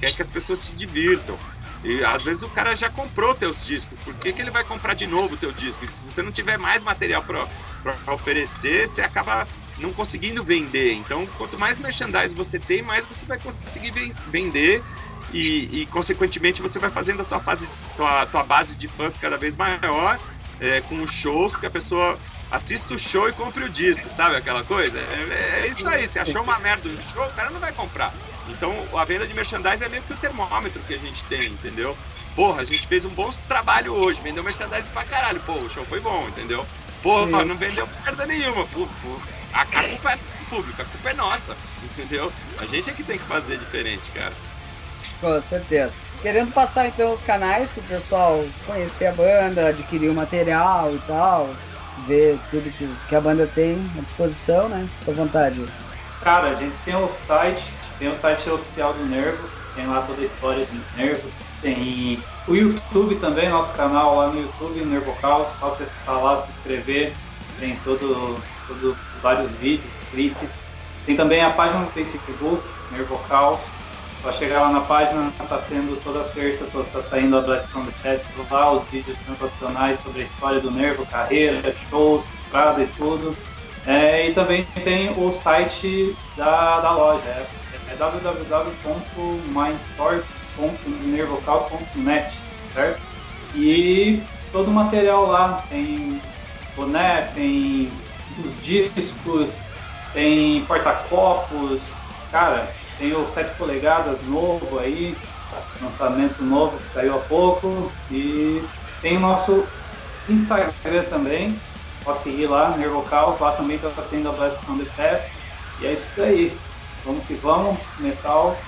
quer que as pessoas se divirtam. E às vezes o cara já comprou teus discos, por que, que ele vai comprar de novo teu disco? Se você não tiver mais material para oferecer, você acaba não conseguindo vender. Então, quanto mais merchandise você tem, mais você vai conseguir vender e, e consequentemente, você vai fazendo a tua, fase, tua, tua base de fãs cada vez maior, é, com o show, que a pessoa assista o show e compre o disco, sabe aquela coisa? É, é isso aí, se achou uma merda no show, o cara não vai comprar. Então a venda de merchandise é meio que o termômetro que a gente tem, entendeu? Porra, a gente fez um bom trabalho hoje, vendeu merchandise pra caralho, pô, o show foi bom, entendeu? Porra, não vendeu merda nenhuma, pô, pô. A, culpa é do público, a culpa é nossa, entendeu? A gente é que tem que fazer diferente, cara. Com certeza. Querendo passar então os canais pro pessoal conhecer a banda, adquirir o material e tal, ver tudo que, que a banda tem à disposição, né? Fica à vontade. Cara, a gente tem o site tem o site oficial do Nervo, tem lá toda a história do Nervo. Tem o YouTube também, nosso canal lá no YouTube, Nervocal, só você estar lá, se inscrever. Tem todo, todo, vários vídeos, clipes. Tem também a página no Facebook, Nervocal. Só chegar lá na página, está sendo toda terça, está saindo a Blast from the Festival lá, os vídeos sensacionais sobre a história do Nervo, carreira, shows, estrada e tudo. É, e também tem o site da, da loja, é é www.mindstore.nervocal.net. certo? E todo o material lá, tem boné, tem os discos, tem porta-copos, cara, tem o 7 polegadas novo aí, lançamento novo que saiu há pouco, e tem o nosso Instagram também, pode seguir lá, Nervocaus, lá também está sendo a Blast from the e é isso daí. Vamos que vamos, metal.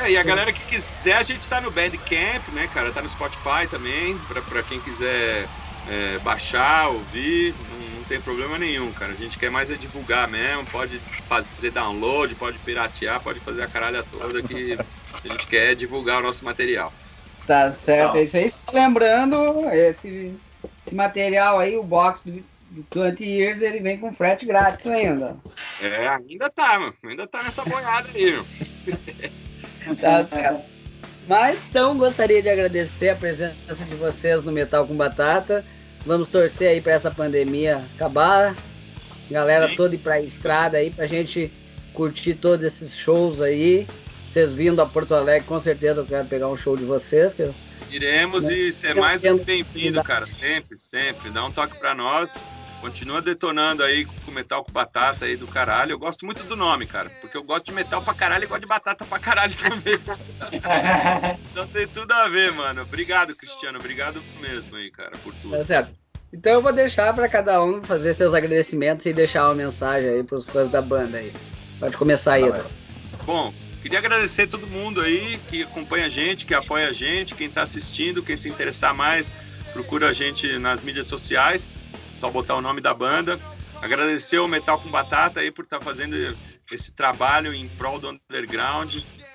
É, e a galera que quiser, a gente tá no Bandcamp, né, cara? Tá no Spotify também, pra, pra quem quiser é, baixar, ouvir, não, não, tem problema nenhum, cara. A gente quer mais é divulgar mesmo, pode fazer download, pode piratear, pode fazer a caralha toda que a gente quer divulgar o nosso material. Tá certo, é isso aí. Lembrando, esse, esse material aí, o box do, do 20 Years, ele vem com frete grátis ainda. É, ainda tá, mano. Ainda tá nessa boiada aí, meu. tá certo. Mas então gostaria de agradecer a presença de vocês no Metal com Batata. Vamos torcer aí para essa pandemia acabar. Galera Sim. toda ir pra estrada aí pra gente curtir todos esses shows aí. Vocês vindo a Porto Alegre, com certeza eu quero pegar um show de vocês. Que eu, Iremos né? e ser mais do que bem-vindo, cara. Sempre, sempre. Dá um toque para nós. Continua detonando aí com metal com batata aí do caralho. Eu gosto muito do nome, cara. Porque eu gosto de metal pra caralho e gosto de batata pra caralho também. então tem tudo a ver, mano. Obrigado, Cristiano. Obrigado mesmo aí, cara, por tudo. Tá certo. Então eu vou deixar para cada um fazer seus agradecimentos e deixar uma mensagem aí pros fãs da banda aí. Pode começar aí, Edu. Bom, queria agradecer todo mundo aí que acompanha a gente, que apoia a gente, quem tá assistindo, quem se interessar mais, procura a gente nas mídias sociais só botar o nome da banda. Agradecer o Metal com Batata aí por estar tá fazendo esse trabalho em prol do underground,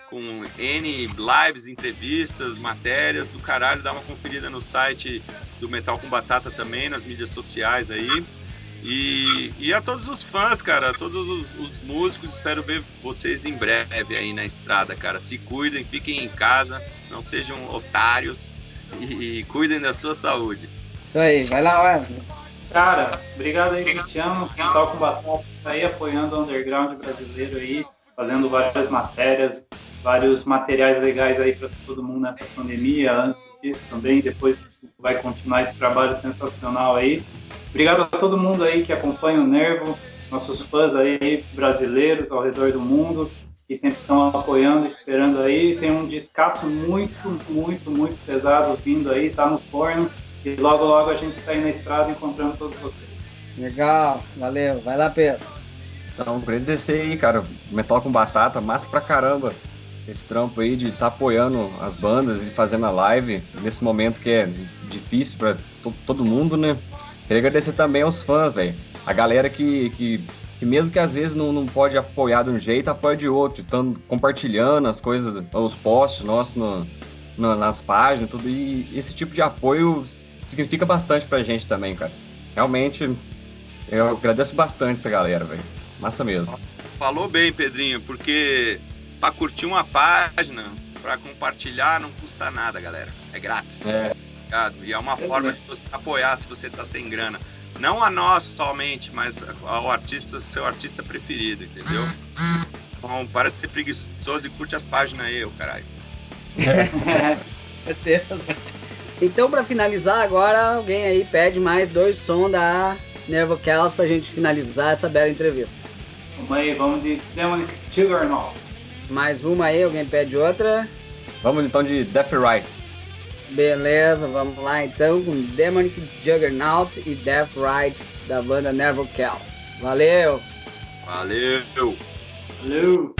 com N lives, entrevistas, matérias do caralho. Dá uma conferida no site do Metal com Batata também, nas mídias sociais aí. E, e a todos os fãs, cara, a todos os, os, músicos, espero ver vocês em breve aí na estrada, cara. Se cuidem, fiquem em casa, não sejam otários e, e cuidem da sua saúde. Isso aí, vai lá, Wesley. Cara, obrigado aí, Cristiano. Tal com Batata tá aí apoiando o underground brasileiro aí, fazendo várias matérias, vários materiais legais aí para todo mundo nessa pandemia, antes disso também, depois vai continuar esse trabalho sensacional aí. Obrigado a todo mundo aí que acompanha o Nervo, nossos fãs aí brasileiros ao redor do mundo, que sempre estão apoiando, esperando aí. Tem um descasso muito, muito, muito pesado vindo aí, tá no forno. E logo, logo a gente está aí na estrada encontrando todos vocês. Legal, valeu. Vai lá, Pedro. Então, agradecer aí, cara. Metal com batata, massa pra caramba. Esse trampo aí de estar tá apoiando as bandas e fazendo a live nesse momento que é difícil para todo mundo, né? Queria agradecer também aos fãs, velho. A galera que, que, que, mesmo que às vezes não, não pode apoiar de um jeito, apoia de outro. Estão compartilhando as coisas, os posts nossos no, no, nas páginas, tudo. E esse tipo de apoio significa bastante pra gente também, cara. Realmente, eu agradeço bastante essa galera, velho. Massa mesmo. Falou bem, Pedrinho, porque pra curtir uma página, pra compartilhar, não custa nada, galera. É grátis. É. E é uma é forma de você apoiar se você tá sem grana. Não a nós somente, mas ao artista, seu artista preferido, entendeu? Então, para de ser preguiçoso e curte as páginas aí, ô caralho. É. certeza. Então, para finalizar agora, alguém aí pede mais dois sons da Nervo Chaos pra gente finalizar essa bela entrevista. Vamos aí, vamos de Demonic Juggernaut. Mais uma aí, alguém pede outra? Vamos então de Death Rights. Beleza, vamos lá então com Demonic Juggernaut e Death Rights da banda Nervo Chaos. Valeu! Valeu! Valeu!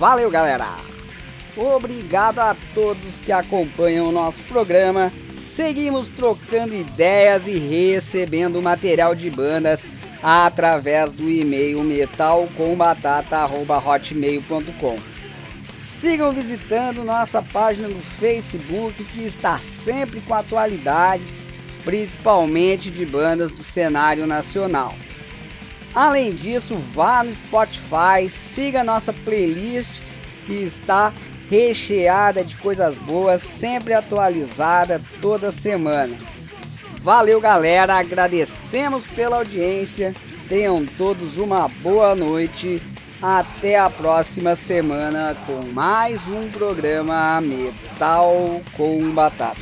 Valeu galera! Obrigado a todos que acompanham o nosso programa. Seguimos trocando ideias e recebendo material de bandas através do e-mail metalcombatata.hotmail.com. Sigam visitando nossa página no Facebook que está sempre com atualidades, principalmente de bandas do cenário nacional. Além disso, vá no Spotify, siga nossa playlist que está recheada de coisas boas, sempre atualizada toda semana. Valeu, galera, agradecemos pela audiência. Tenham todos uma boa noite. Até a próxima semana com mais um programa Metal com Batata.